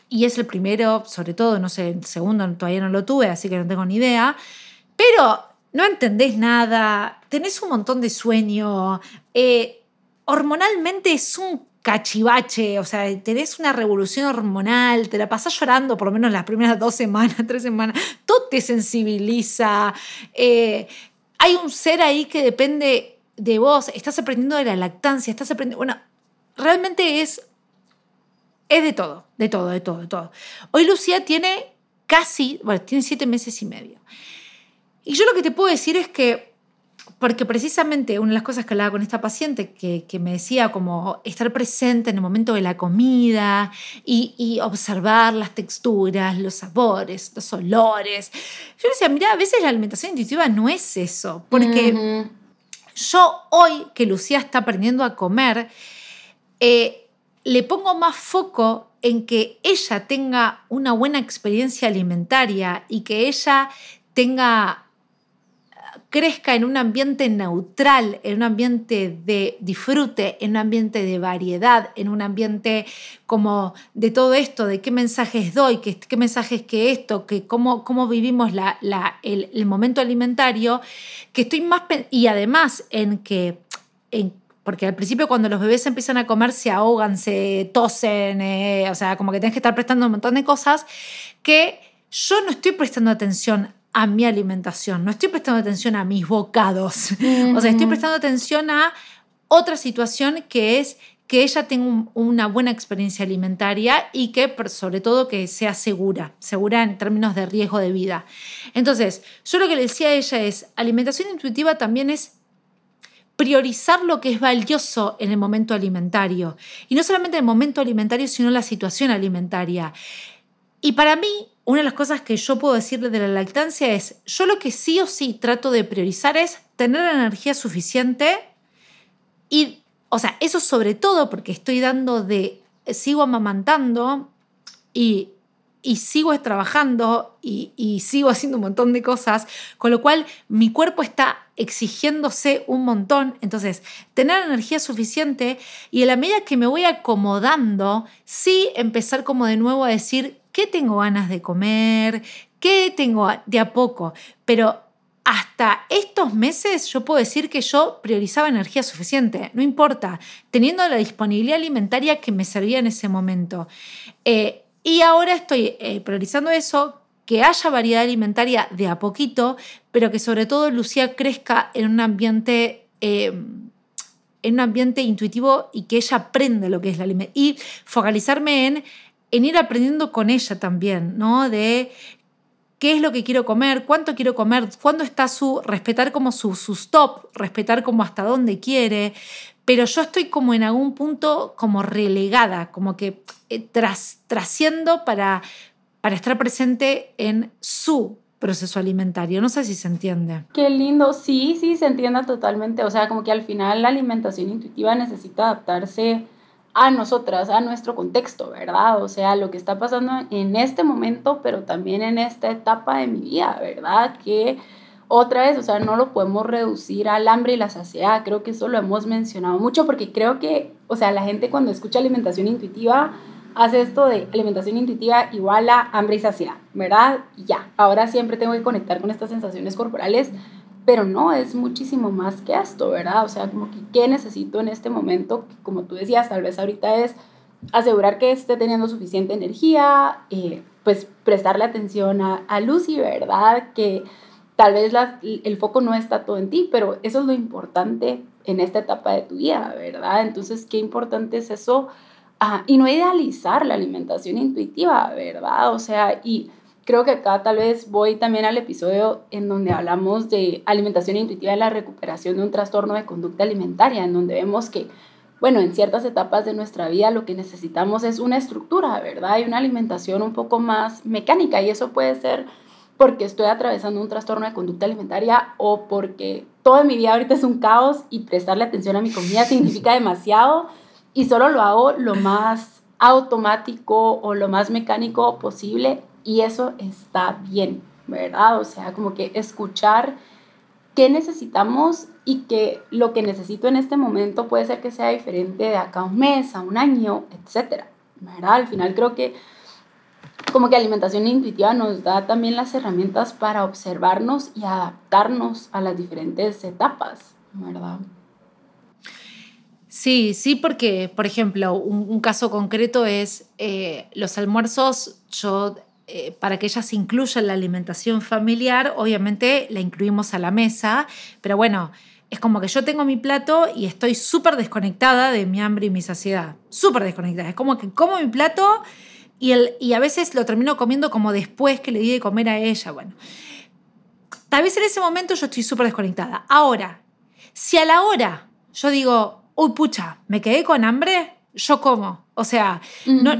y es el primero, sobre todo, no sé, el segundo todavía no lo tuve, así que no tengo ni idea, pero no entendés nada, tenés un montón de sueño, eh, hormonalmente es un cachivache, o sea, tenés una revolución hormonal, te la pasás llorando por lo menos las primeras dos semanas, tres semanas, todo te sensibiliza, eh, hay un ser ahí que depende de vos, estás aprendiendo de la lactancia, estás aprendiendo, bueno, realmente es, es de todo, de todo, de todo, de todo. Hoy Lucía tiene casi, bueno, tiene siete meses y medio. Y yo lo que te puedo decir es que porque precisamente una de las cosas que hablaba con esta paciente, que, me decía como estar presente en el momento de la comida y, observar las texturas, los sabores, los olores. Yo decía, mira, a veces la alimentación intuitiva no es eso, porque yo hoy que Lucía está aprendiendo a comer, eh, le pongo más foco en que ella tenga una buena experiencia alimentaria y que ella tenga crezca en un ambiente neutral, en un ambiente de disfrute, en un ambiente de variedad, en un ambiente como de todo esto, de qué mensajes doy, qué, mensajes que esto, que cómo, cómo vivimos la, el, momento alimentario, que estoy más... Y además en que... porque al principio cuando los bebés empiezan a comer se ahogan, se tosen, eh, o sea, como que tienes que estar prestando un montón de cosas que yo no estoy prestando atención a mi alimentación, no estoy prestando atención a mis bocados, o sea, estoy prestando atención a otra situación que es que ella tenga una buena experiencia alimentaria y que sobre todo que sea segura, segura en términos de riesgo de vida. Entonces, yo lo que le decía a ella es, alimentación intuitiva también es priorizar lo que es valioso en el momento alimentario. Y no solamente el momento alimentario, sino la situación alimentaria. Y para mí, una de las cosas que yo puedo decirle de la lactancia es, yo lo que sí o sí trato de priorizar es tener energía suficiente y, o sea, eso sobre todo porque estoy dando de, sigo amamantando y, y sigo trabajando y, y sigo haciendo un montón de cosas, con lo cual mi cuerpo está exigiéndose un montón. Entonces, tener energía suficiente y a la medida que me voy acomodando, sí empezar como de nuevo a decir, qué tengo ganas de comer, qué tengo de a poco, pero hasta estos meses yo puedo decir que yo priorizaba energía suficiente, no importa, teniendo la disponibilidad alimentaria que me servía en ese momento. Eh, y ahora estoy eh, priorizando eso, que haya variedad alimentaria de a poquito, pero que sobre todo Lucía crezca en un ambiente... Em, en un ambiente intuitivo y que ella aprenda lo que es la alimentación. Y focalizarme en en ir aprendiendo con ella también, ¿no? De qué es lo que quiero comer, cuánto quiero comer, cuándo está su, respetar como su, su stop, respetar como hasta dónde quiere, pero yo estoy como en algún punto como relegada, como que eh, tras, trasciendo para, para estar presente en su proceso alimentario. No sé si se entiende. Qué lindo, sí, sí, se entiende totalmente. O sea, como que al final la alimentación intuitiva necesita adaptarse a nosotras, a nuestro contexto, ¿verdad? O sea, lo que está pasando en este momento, pero también en esta etapa de mi vida, ¿verdad? Que otra vez, o sea, no lo podemos reducir al hambre y la saciedad. Creo que eso lo hemos mencionado mucho porque creo que, o sea, la gente cuando escucha alimentación intuitiva hace esto de alimentación intuitiva igual a hambre y saciedad, ¿verdad? Ya, ahora siempre tengo que conectar con estas sensaciones corporales pero no, es muchísimo más que esto, ¿verdad? O sea, como que qué necesito en este momento, como tú decías, tal vez ahorita es asegurar que esté teniendo suficiente energía, eh, pues prestarle atención a, a, Lucy, ¿verdad? Que tal vez el foco no está todo en ti, pero eso es lo importante en esta etapa de tu vida, ¿verdad? Entonces, qué importante es eso. Ah, y no idealizar la alimentación intuitiva, ¿verdad? O sea, y creo que acá tal vez voy también al episodio en donde hablamos de alimentación intuitiva y la recuperación de un trastorno de conducta alimentaria, en donde vemos que, bueno, en ciertas etapas de nuestra vida lo que necesitamos es una estructura, ¿verdad? Y una alimentación un poco más mecánica y eso puede ser porque estoy atravesando un trastorno de conducta alimentaria o porque toda mi vida ahorita es un caos y prestarle atención a mi comida significa demasiado y solo lo hago lo más automático o lo más mecánico posible y eso está bien, ¿verdad? O sea, como que escuchar qué necesitamos y que lo que necesito en este momento puede ser que sea diferente de acá a un mes, a un año, etcétera, ¿verdad? Al final creo que como que alimentación intuitiva nos da también las herramientas para observarnos y adaptarnos a las diferentes etapas, ¿verdad? Sí, sí, porque, por ejemplo, un, caso concreto es eh, los almuerzos, yo, eh, para que ellas incluyan la alimentación familiar, obviamente la incluimos a la mesa, pero bueno, es como que yo tengo mi plato y estoy súper desconectada de mi hambre y mi saciedad, súper desconectada. Es como que como mi plato y, y a veces lo termino comiendo como después que le di de comer a ella. Bueno, tal vez en ese momento yo estoy súper desconectada. Ahora, si a la hora yo digo, uy, pucha, me quedé con hambre, yo como. O sea, no,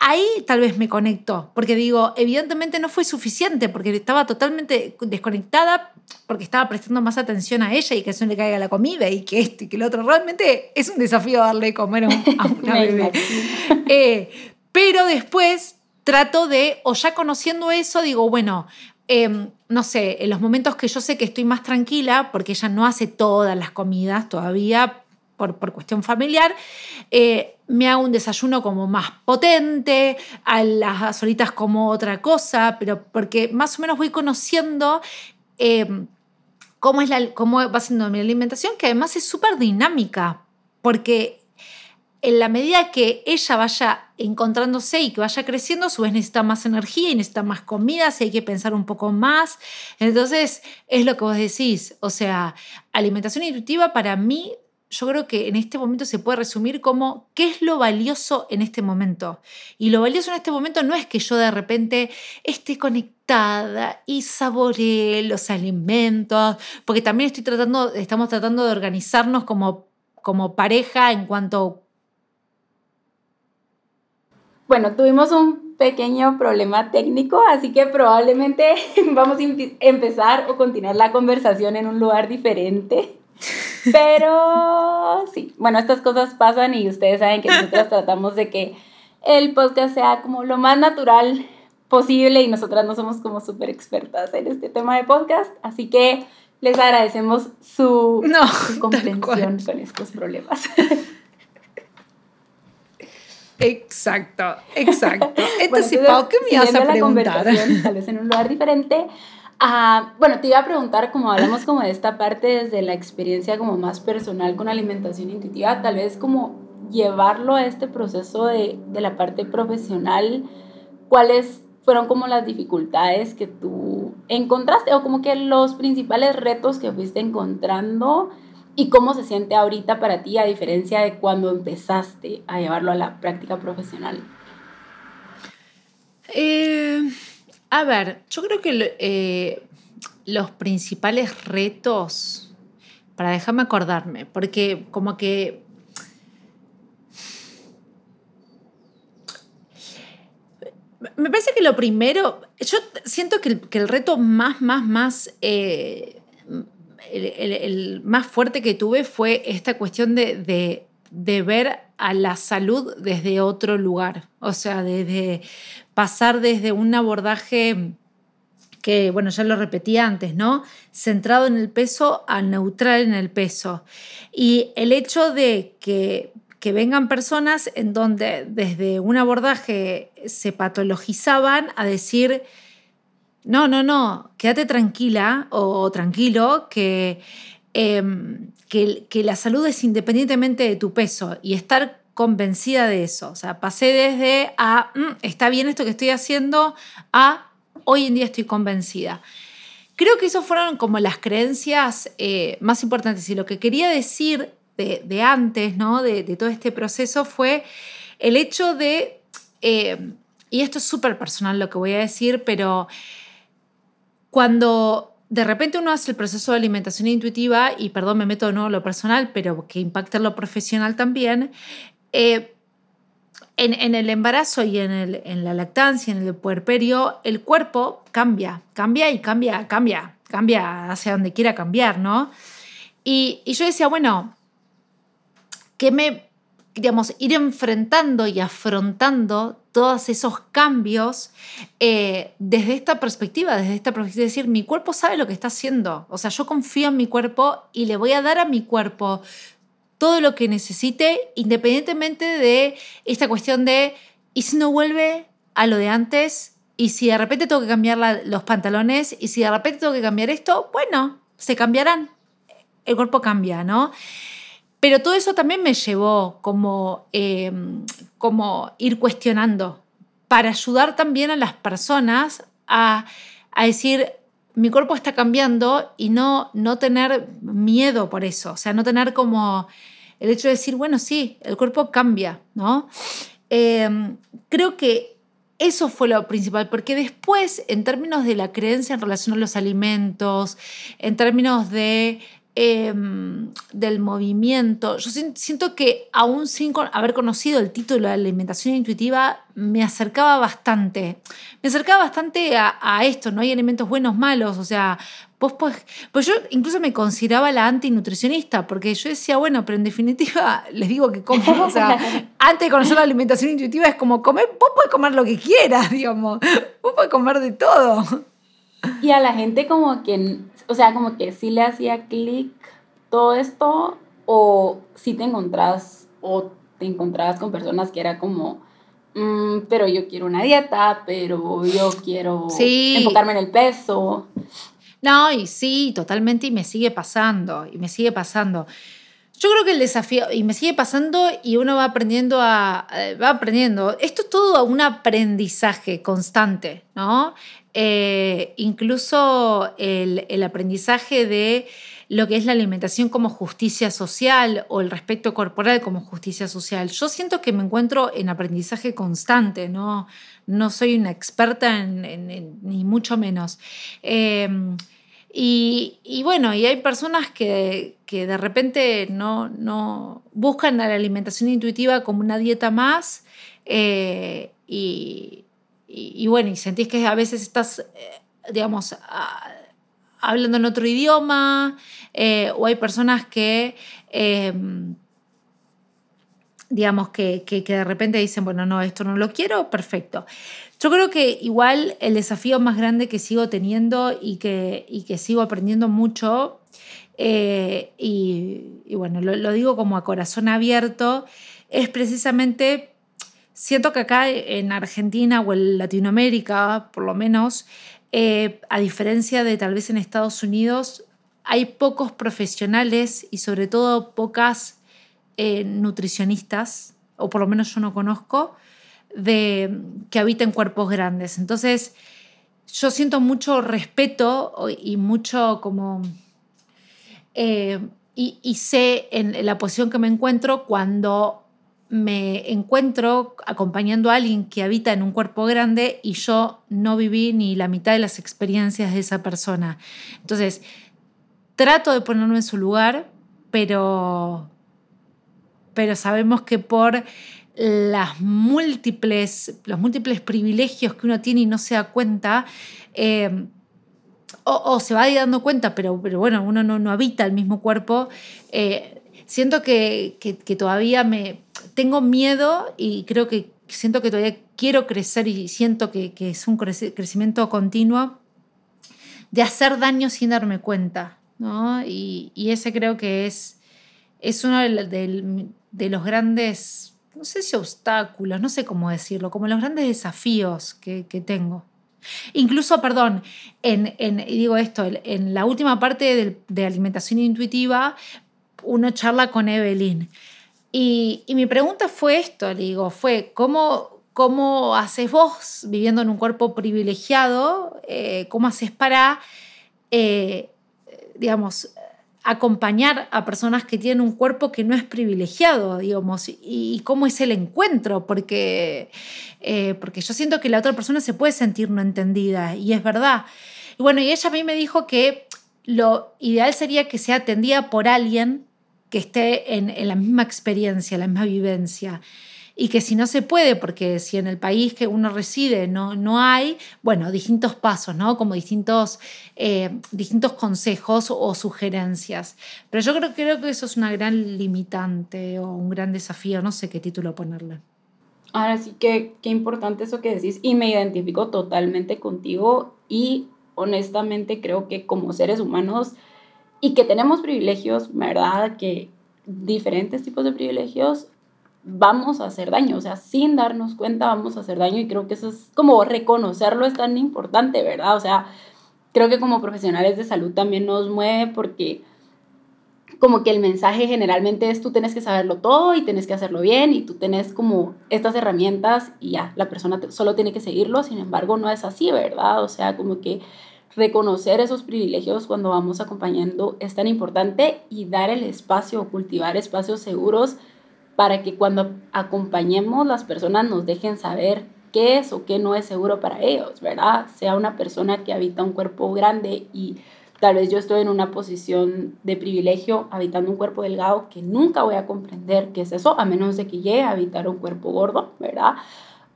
ahí tal vez me conecto, porque digo, evidentemente no fue suficiente, porque estaba totalmente desconectada, porque estaba prestando más atención a ella y que eso le caiga la comida y que esto y que lo otro. Realmente es un desafío darle de comer a, una bebé. Eh, pero después trato de, o ya conociendo eso, digo, bueno, em, no sé, en los momentos que yo sé que estoy más tranquila, porque ella no hace todas las comidas todavía por, por cuestión familiar, eh, me hago un desayuno como más potente, a las horitas como otra cosa, pero porque más o menos voy conociendo em, cómo, es la, cómo va siendo mi alimentación, que además es súper dinámica, porque en la medida que ella vaya encontrándose y que vaya creciendo, a su vez necesita más energía y necesita más comida, si hay que pensar un poco más. Entonces, es lo que vos decís. O sea, alimentación intuitiva para mí, yo creo que en este momento se puede resumir como qué es lo valioso en este momento. Y lo valioso en este momento no es que yo de repente esté conectada y saboree los alimentos, porque también estoy tratando, estamos tratando de organizarnos como, como pareja en cuanto bueno, tuvimos un pequeño problema técnico, así que probablemente vamos a empezar o continuar la conversación en un lugar diferente. Pero sí, bueno, estas cosas pasan y ustedes saben que nosotros tratamos de que el podcast sea como lo más natural posible y nosotras no somos como súper expertas en este tema de podcast, así que les agradecemos su, su comprensión con estos problemas. Exacto, exacto. Entonces, Pau, ¿qué me ibas a preguntar? Tal vez en un lugar diferente. Bueno, te iba a preguntar, como hablamos como de esta parte desde la experiencia como más personal con alimentación intuitiva, tal vez como llevarlo a este proceso de, de la parte profesional, ¿cuáles fueron como las dificultades que tú encontraste o como que los principales retos que fuiste encontrando ¿Y cómo se siente ahorita para ti a diferencia de cuando empezaste a llevarlo a la práctica profesional? Eh, a ver, yo creo que eh, los principales retos, para dejarme acordarme, porque como que... Me parece que lo primero, yo siento que el, reto más, más, más... Eh, el, más fuerte que tuve fue esta cuestión de, ver a la salud desde otro lugar, o sea, desde pasar desde un abordaje que, bueno, ya lo repetí antes, ¿no? Centrado en el peso a neutral en el peso. Y el hecho de que, que vengan personas en donde desde un abordaje se patologizaban a decir, no, no, no, quédate tranquila o, tranquilo em, que, la salud es independientemente de tu peso y estar convencida de eso. O sea, pasé desde a, mm, está bien esto que estoy haciendo, a hoy en día estoy convencida. Creo que esas fueron como las creencias eh, más importantes y lo que quería decir de, antes, ¿no? De, todo este proceso fue el hecho de... Eh, y esto es súper personal lo que voy a decir, pero cuando de repente uno hace el proceso de alimentación intuitiva, y perdón, me meto no lo personal, pero que impacta en lo profesional también, eh, en, el embarazo y en, el, en, la lactancia, en el puerperio, el cuerpo cambia, cambia y cambia, cambia, cambia hacia donde quiera cambiar, ¿no? Y, y yo decía, bueno, ¿qué me, digamos, ir enfrentando y afrontando todos esos cambios eh, desde esta perspectiva, desde esta perspectiva, es decir, mi cuerpo sabe lo que está haciendo, o sea, yo confío en mi cuerpo y le voy a dar a mi cuerpo todo lo que necesite, independientemente de esta cuestión de, ¿y si no vuelve a lo de antes? ¿Y si de repente tengo que cambiar los pantalones? ¿Y si de repente tengo que cambiar esto? Bueno, se cambiarán. El cuerpo cambia, ¿no? Pero todo eso también me llevó como, em, como ir cuestionando para ayudar también a las personas a, a decir, mi cuerpo está cambiando y no, no tener miedo por eso, o sea, no tener como el hecho de decir, bueno, sí, el cuerpo cambia, ¿no? Em, creo que eso fue lo principal, porque después, en términos de la creencia en relación a los alimentos, en términos de Em, del movimiento. Yo siento que aún sin haber conocido el título de alimentación intuitiva, me acercaba bastante. Me acercaba bastante a, esto, no hay alimentos buenos, malos. O sea, vos pues, pues yo incluso me consideraba la antinutricionista, porque yo decía, bueno, pero en definitiva les digo que como, o sea, antes de conocer la alimentación intuitiva es como comer, vos podés comer lo que quieras, digamos, vos podés comer de todo. Y a la gente como que o sea, como que sí le hacía clic todo esto o sí te encontrás o te encontrabas con personas que era como, mm, pero yo quiero una dieta, pero yo quiero enfocarme en el peso. No, y sí, totalmente, y me sigue pasando, y me sigue pasando. Yo creo que el desafío, y me sigue pasando, y uno va aprendiendo a, eh, va aprendiendo. Esto es todo un aprendizaje constante, ¿no? Eh, incluso el, aprendizaje de lo que es la alimentación como justicia social o el respeto corporal como justicia social. Yo siento que me encuentro en aprendizaje constante, no, no soy una experta en, ni mucho menos. Em, y, bueno, y hay personas que, de repente no, no, buscan la alimentación intuitiva como una dieta más eh, y, y, bueno, y sentís que a veces estás, eh, digamos, hablando en otro idioma, eh, o hay personas que, em, digamos, que, que, de repente dicen, bueno, no, esto no lo quiero, perfecto. Yo creo que igual el desafío más grande que sigo teniendo y que, y que sigo aprendiendo mucho, eh, y, bueno, lo, lo digo como a corazón abierto, es precisamente Siento que acá en Argentina o en Latinoamérica, por lo menos, eh, a diferencia de tal vez en Estados Unidos, hay pocos profesionales y sobre todo pocas eh, nutricionistas, o por lo menos yo no conozco, de, que habiten cuerpos grandes. Entonces, yo siento mucho respeto y mucho como... Eh, y, y, sé en la posición que me encuentro cuando me encuentro acompañando a alguien que habita en un cuerpo grande y yo no viví ni la mitad de las experiencias de esa persona. Entonces, trato de ponerme en su lugar, pero, pero sabemos que por las múltiples, los múltiples privilegios que uno tiene y no se da cuenta, eh, o, se va dando cuenta, pero, pero bueno, uno no, no habita el mismo cuerpo, eh, siento que, que, todavía me tengo miedo y creo que siento que todavía quiero crecer y siento que, que es un crecimiento continuo de hacer daño sin darme cuenta. ¿no? Y, y, ese creo que es, es uno de, de, los grandes, no sé si obstáculos, no sé cómo decirlo, como los grandes desafíos que, que tengo. Incluso, perdón, en, en, digo esto, en la última parte de, de alimentación intuitiva uno charla con Evelyn. Y, mi pregunta fue esto, digo, fue, ¿cómo, cómo haces vos viviendo en un cuerpo privilegiado? Eh, ¿Cómo haces para, eh, digamos, acompañar a personas que tienen un cuerpo que no es privilegiado, digamos, y, cómo es el encuentro, porque, eh, porque yo siento que la otra persona se puede sentir no entendida, y es verdad. Y bueno, y ella a mí me dijo que lo ideal sería que sea atendida por alguien que esté en, en la misma experiencia, la misma vivencia y que si no se puede, porque si en el país que uno reside no, no hay, bueno, distintos pasos, ¿no? Como distintos, eh, distintos consejos o sugerencias. Pero yo creo, creo que eso es una gran limitante o un gran desafío, no sé qué título ponerle. Ahora sí que qué importante eso que decís y me identifico totalmente contigo y honestamente creo que como seres humanos y que tenemos privilegios, ¿verdad? Que diferentes tipos de privilegios, vamos a hacer daño, o sea, sin darnos cuenta vamos a hacer daño y creo que eso es como reconocerlo es tan importante, ¿verdad? O sea, creo que como profesionales de salud también nos mueve porque como que el mensaje generalmente es tú tienes que saberlo todo y tienes que hacerlo bien y tú tienes como estas herramientas y ya, la persona solo tiene que seguirlo, sin embargo no es así, ¿verdad? O sea, como que reconocer esos privilegios cuando vamos acompañando es tan importante y dar el espacio cultivar espacios seguros para que cuando acompañemos las personas nos dejen saber qué es o qué no es seguro para ellos, ¿verdad? Sea una persona que habita un cuerpo grande y tal vez yo estoy en una posición de privilegio habitando un cuerpo delgado que nunca voy a comprender qué es eso, a menos de que llegue a habitar un cuerpo gordo, ¿verdad?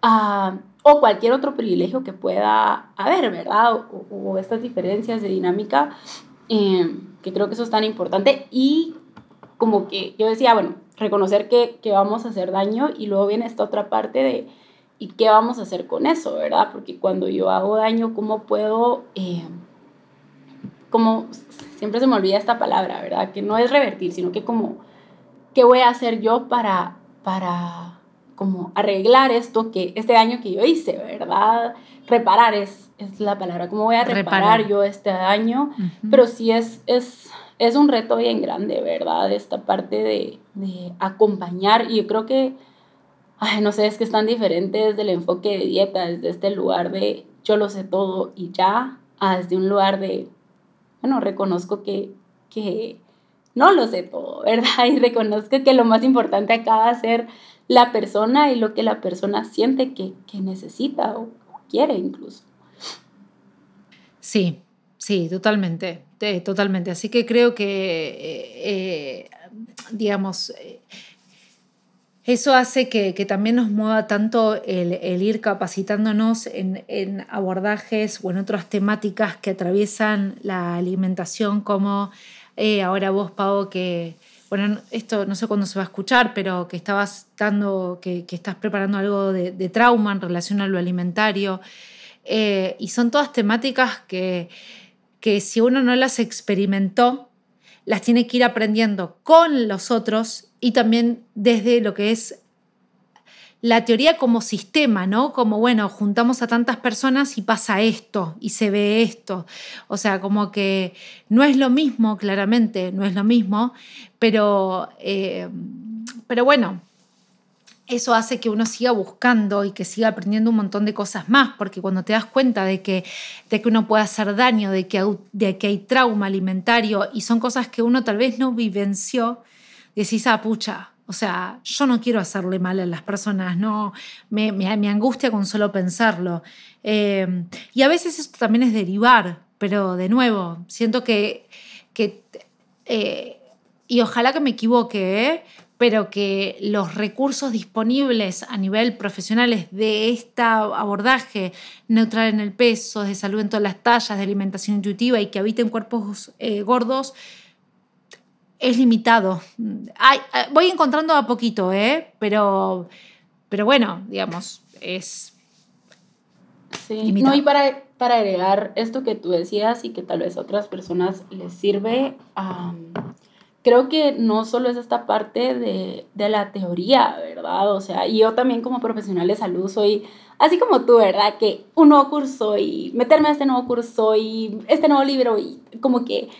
Ah, o cualquier otro privilegio que pueda haber, ¿verdad? O, estas diferencias de dinámica, eh, que creo que eso es tan importante y como que yo decía, bueno, reconocer que, vamos a hacer daño y luego viene esta otra parte de, ¿y qué vamos a hacer con eso, verdad? Porque cuando yo hago daño, ¿cómo puedo, eh, como, siempre se me olvida esta palabra, ¿verdad? Que no es revertir, sino que como, ¿qué voy a hacer yo para, para, como arreglar esto que, este daño que yo hice, ¿verdad? Reparar es, es la palabra, ¿cómo voy a reparar, yo este daño? Pero sí es, es es un reto bien grande, ¿verdad? Esta parte de, acompañar. Y yo creo que, ay, no sé, es que es tan diferente desde el enfoque de dieta, desde este lugar de yo lo sé todo y ya, a desde un lugar de, bueno, reconozco que, que no lo sé todo, ¿verdad? Y reconozco que lo más importante acá va a ser la persona y lo que la persona siente que, necesita o quiere incluso. Sí, sí, totalmente totalmente. Así que creo que, eh, eh, digamos, eh, eso hace que, también nos mueva tanto el, ir capacitándonos en, abordajes o en otras temáticas que atraviesan la alimentación, como ahora vos, Pau, que, bueno, esto no sé cuándo se va a escuchar, pero que estabas dando, que, estás preparando algo de, de, trauma en relación a lo alimentario. y son todas temáticas que que si uno no las experimentó, las tiene que ir aprendiendo con los otros y también desde lo que es la teoría como sistema, ¿no? Como, bueno, juntamos a tantas personas y pasa esto y se ve esto. O sea, como que no es lo mismo, claramente, no es lo mismo, pero, eh, pero bueno, eso hace que uno siga buscando y que siga aprendiendo un montón de cosas más, porque cuando te das cuenta de que, de que uno puede hacer daño, de que, de que hay trauma alimentario y son cosas que uno tal vez no vivenció, decís, ah, pucha, o sea, yo no quiero hacerle mal a las personas, no, me, me, angustia con solo pensarlo. Eh, y a veces esto también es derivar, pero de nuevo, siento que, que eh, y ojalá que me equivoque, ¿eh? Pero que los recursos disponibles a nivel profesionales de este abordaje neutral en el peso, de salud en todas las tallas, de alimentación intuitiva y que habiten cuerpos eh, gordos, es limitado. Eh, voy encontrando a poquito, ¿eh? pero, pero bueno, digamos, es... Sí, no, y para, para agregar esto que tú decías y que tal vez a otras personas les sirve, creo que no solo es esta parte de, la teoría, ¿verdad? O sea, yo también como profesional de salud soy, así como tú, ¿verdad? Que un nuevo curso y meterme a este nuevo curso y este nuevo libro y como que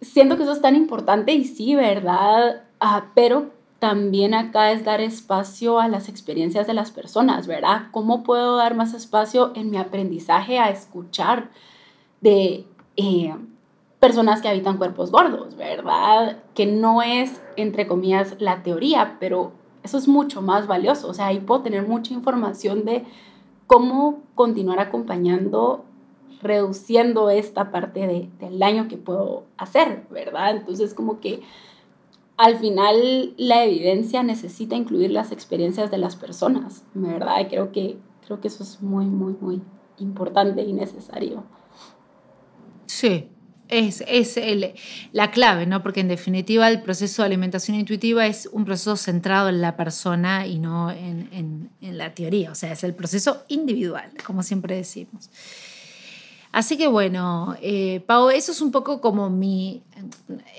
siento que eso es tan importante y sí, ¿verdad? Ah, pero también acá es dar espacio a las experiencias de las personas, ¿verdad? ¿Cómo puedo dar más espacio en mi aprendizaje a escuchar de... Eh, personas que habitan cuerpos gordos, ¿verdad? Que no es, entre comillas, la teoría, pero eso es mucho más valioso. O sea, ahí puedo tener mucha información de cómo continuar acompañando, reduciendo esta parte de, del daño que puedo hacer, ¿verdad? Entonces, como que al final la evidencia necesita incluir las experiencias de las personas, ¿verdad? Y creo que, creo que eso es muy, muy, muy importante y necesario. Sí, es, es el, la clave, ¿no? Porque en definitiva el proceso de alimentación intuitiva es un proceso centrado en la persona y no en, en, en la teoría, o sea, es el proceso individual, como siempre decimos. Así que bueno, eh, Pau, eso es un poco como mi...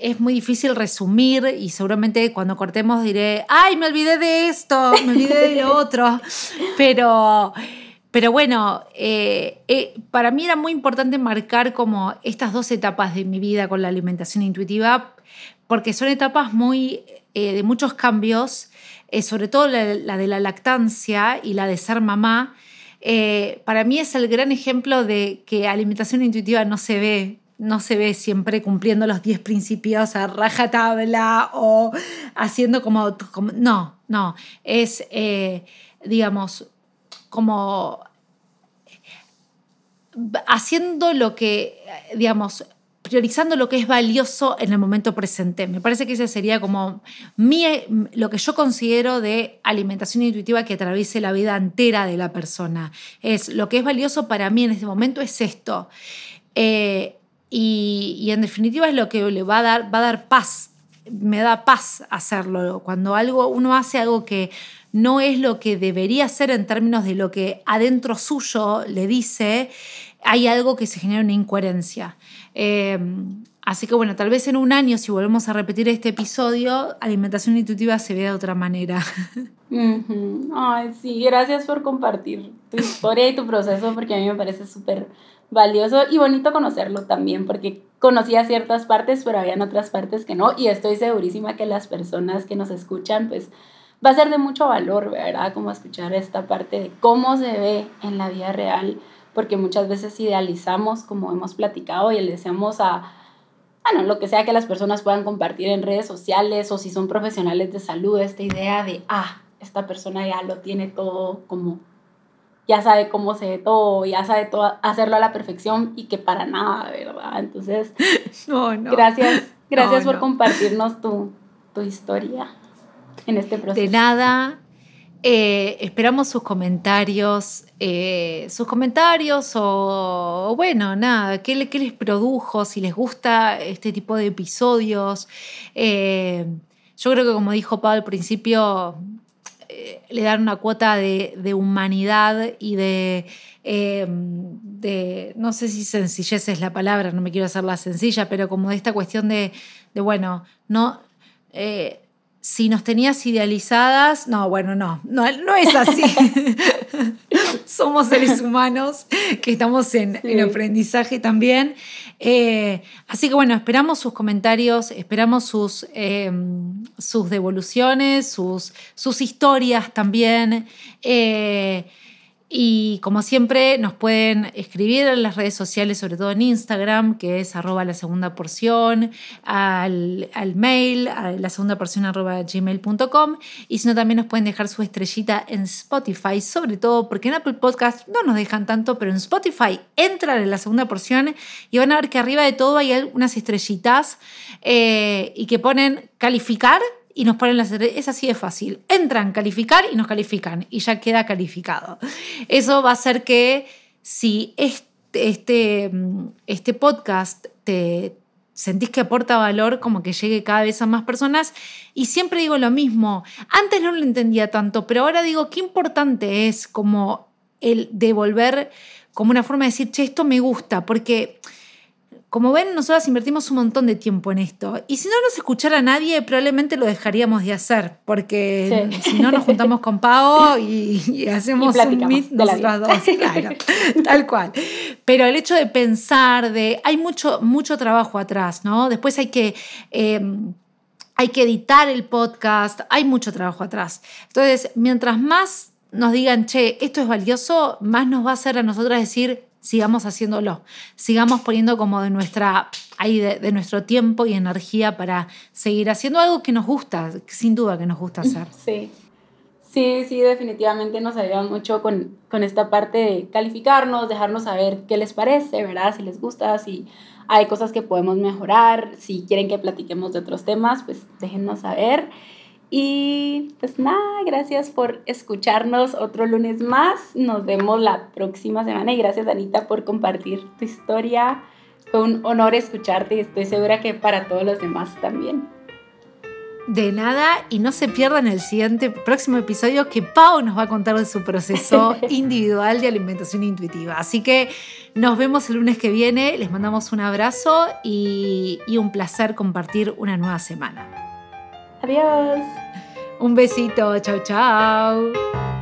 Es muy difícil resumir y seguramente cuando cortemos diré, ay, me olvidé de esto, me olvidé de lo otro, pero... Pero bueno, eh, eh, para mí era muy importante marcar como estas dos etapas de mi vida con la alimentación intuitiva, porque son etapas muy de muchos cambios, sobre todo la, de la lactancia y la de ser mamá, eh, para mí es el gran ejemplo de que alimentación intuitiva no se ve no se ve siempre cumpliendo los 10 principios a rajatabla o haciendo como, no, no, es, eh, digamos, como haciendo lo que, digamos, priorizando lo que es valioso en el momento presente. Me parece que ese sería como mi, lo que yo considero de alimentación intuitiva que atraviese la vida entera de la persona. Es lo que es valioso para mí en este momento es esto. Eh, y, en definitiva es lo que le va a dar, va a dar paz. Me da paz hacerlo. Cuando algo, uno hace algo que no es lo que debería ser en términos de lo que adentro suyo le dice, hay algo que se genera una incoherencia. Eh, así que bueno, tal vez en un año, si volvemos a repetir este episodio, alimentación intuitiva se ve de otra manera. Ay, sí, gracias por compartir tu historia y tu proceso, porque a mí me parece súper valioso y bonito conocerlo también, porque conocía ciertas partes, pero habían otras partes que no, y estoy segurísima que las personas que nos escuchan, pues va a ser de mucho valor, ¿verdad? Como escuchar esta parte de cómo se ve en la vida real porque muchas veces idealizamos, como hemos platicado, y le deseamos a, bueno, lo que sea que las personas puedan compartir en redes sociales o si son profesionales de salud, esta idea de, ah, esta persona ya lo tiene todo como, ya sabe cómo se ve todo, ya sabe todo, hacerlo a la perfección y que para nada, ¿verdad? Entonces, no, no. gracias, gracias por compartirnos tu, tu historia en este proceso. De nada, eh, esperamos sus comentarios, eh, sus comentarios o, bueno, nada, ¿qué, les produjo? Si les gusta este tipo de episodios. Eh, yo creo que como dijo Pablo al principio, le dan una cuota de, humanidad y de, de, no sé si sencillez es la palabra, no me quiero hacerla sencilla, pero como de esta cuestión de, de bueno, no si nos tenías idealizadas, no, bueno, no, no, no es así. Somos seres humanos que estamos en, aprendizaje también. Eh, así que bueno, esperamos sus comentarios, esperamos sus, em, sus devoluciones, sus, sus historias también. Eh, y como siempre, nos pueden escribir en las redes sociales, sobre todo en Instagram, que es arroba la segunda porción, al, al mail, la segunda porción arroba gmail.com. Y si no, también nos pueden dejar su estrellita en Spotify, sobre todo porque en Apple Podcast no nos dejan tanto, pero en Spotify entran en la segunda porción y van a ver que arriba de todo hay algunas estrellitas eh, y que ponen calificar y nos ponen las es así de fácil. Entran, calificar y nos califican y ya queda calificado. Eso va a hacer que si este, este, este podcast te sentís que aporta valor, como que llegue cada vez a más personas. Y siempre digo lo mismo, antes no lo entendía tanto, pero ahora digo qué importante es como el devolver como una forma de decir, che, esto me gusta, porque como ven, nosotras invertimos un montón de tiempo en esto. Y si no nos escuchara nadie, probablemente lo dejaríamos de hacer, porque si no nos juntamos con Pau y, hacemos un meet nosotras dos. Claro, tal cual. Pero el hecho de pensar, de hay mucho, mucho trabajo atrás, ¿no? Después hay que. Em, hay que editar el podcast, hay mucho trabajo atrás. Entonces, mientras más nos digan, che, esto es valioso, más nos va a hacer a nosotras decir, sigamos haciéndolo, sigamos poniendo como de nuestra ahí de, nuestro tiempo y energía para seguir haciendo algo que nos gusta, sin duda que nos gusta hacer. Sí. Sí, sí, definitivamente nos ayuda mucho con, con esta parte de calificarnos, dejarnos saber qué les parece, ¿verdad? Si les gusta, si hay cosas que podemos mejorar, si quieren que platiquemos de otros temas, pues déjennos saber. Y pues nada, gracias por escucharnos otro lunes más. Nos vemos la próxima semana y gracias Anita por compartir tu historia. Fue un honor escucharte y estoy segura que para todos los demás también. De nada y no se pierdan el siguiente próximo episodio que Pau nos va a contar de su proceso individual de alimentación intuitiva. Así que nos vemos el lunes que viene, les mandamos un abrazo y, y un placer compartir una nueva semana. Adiós. Un besito, chao, chao.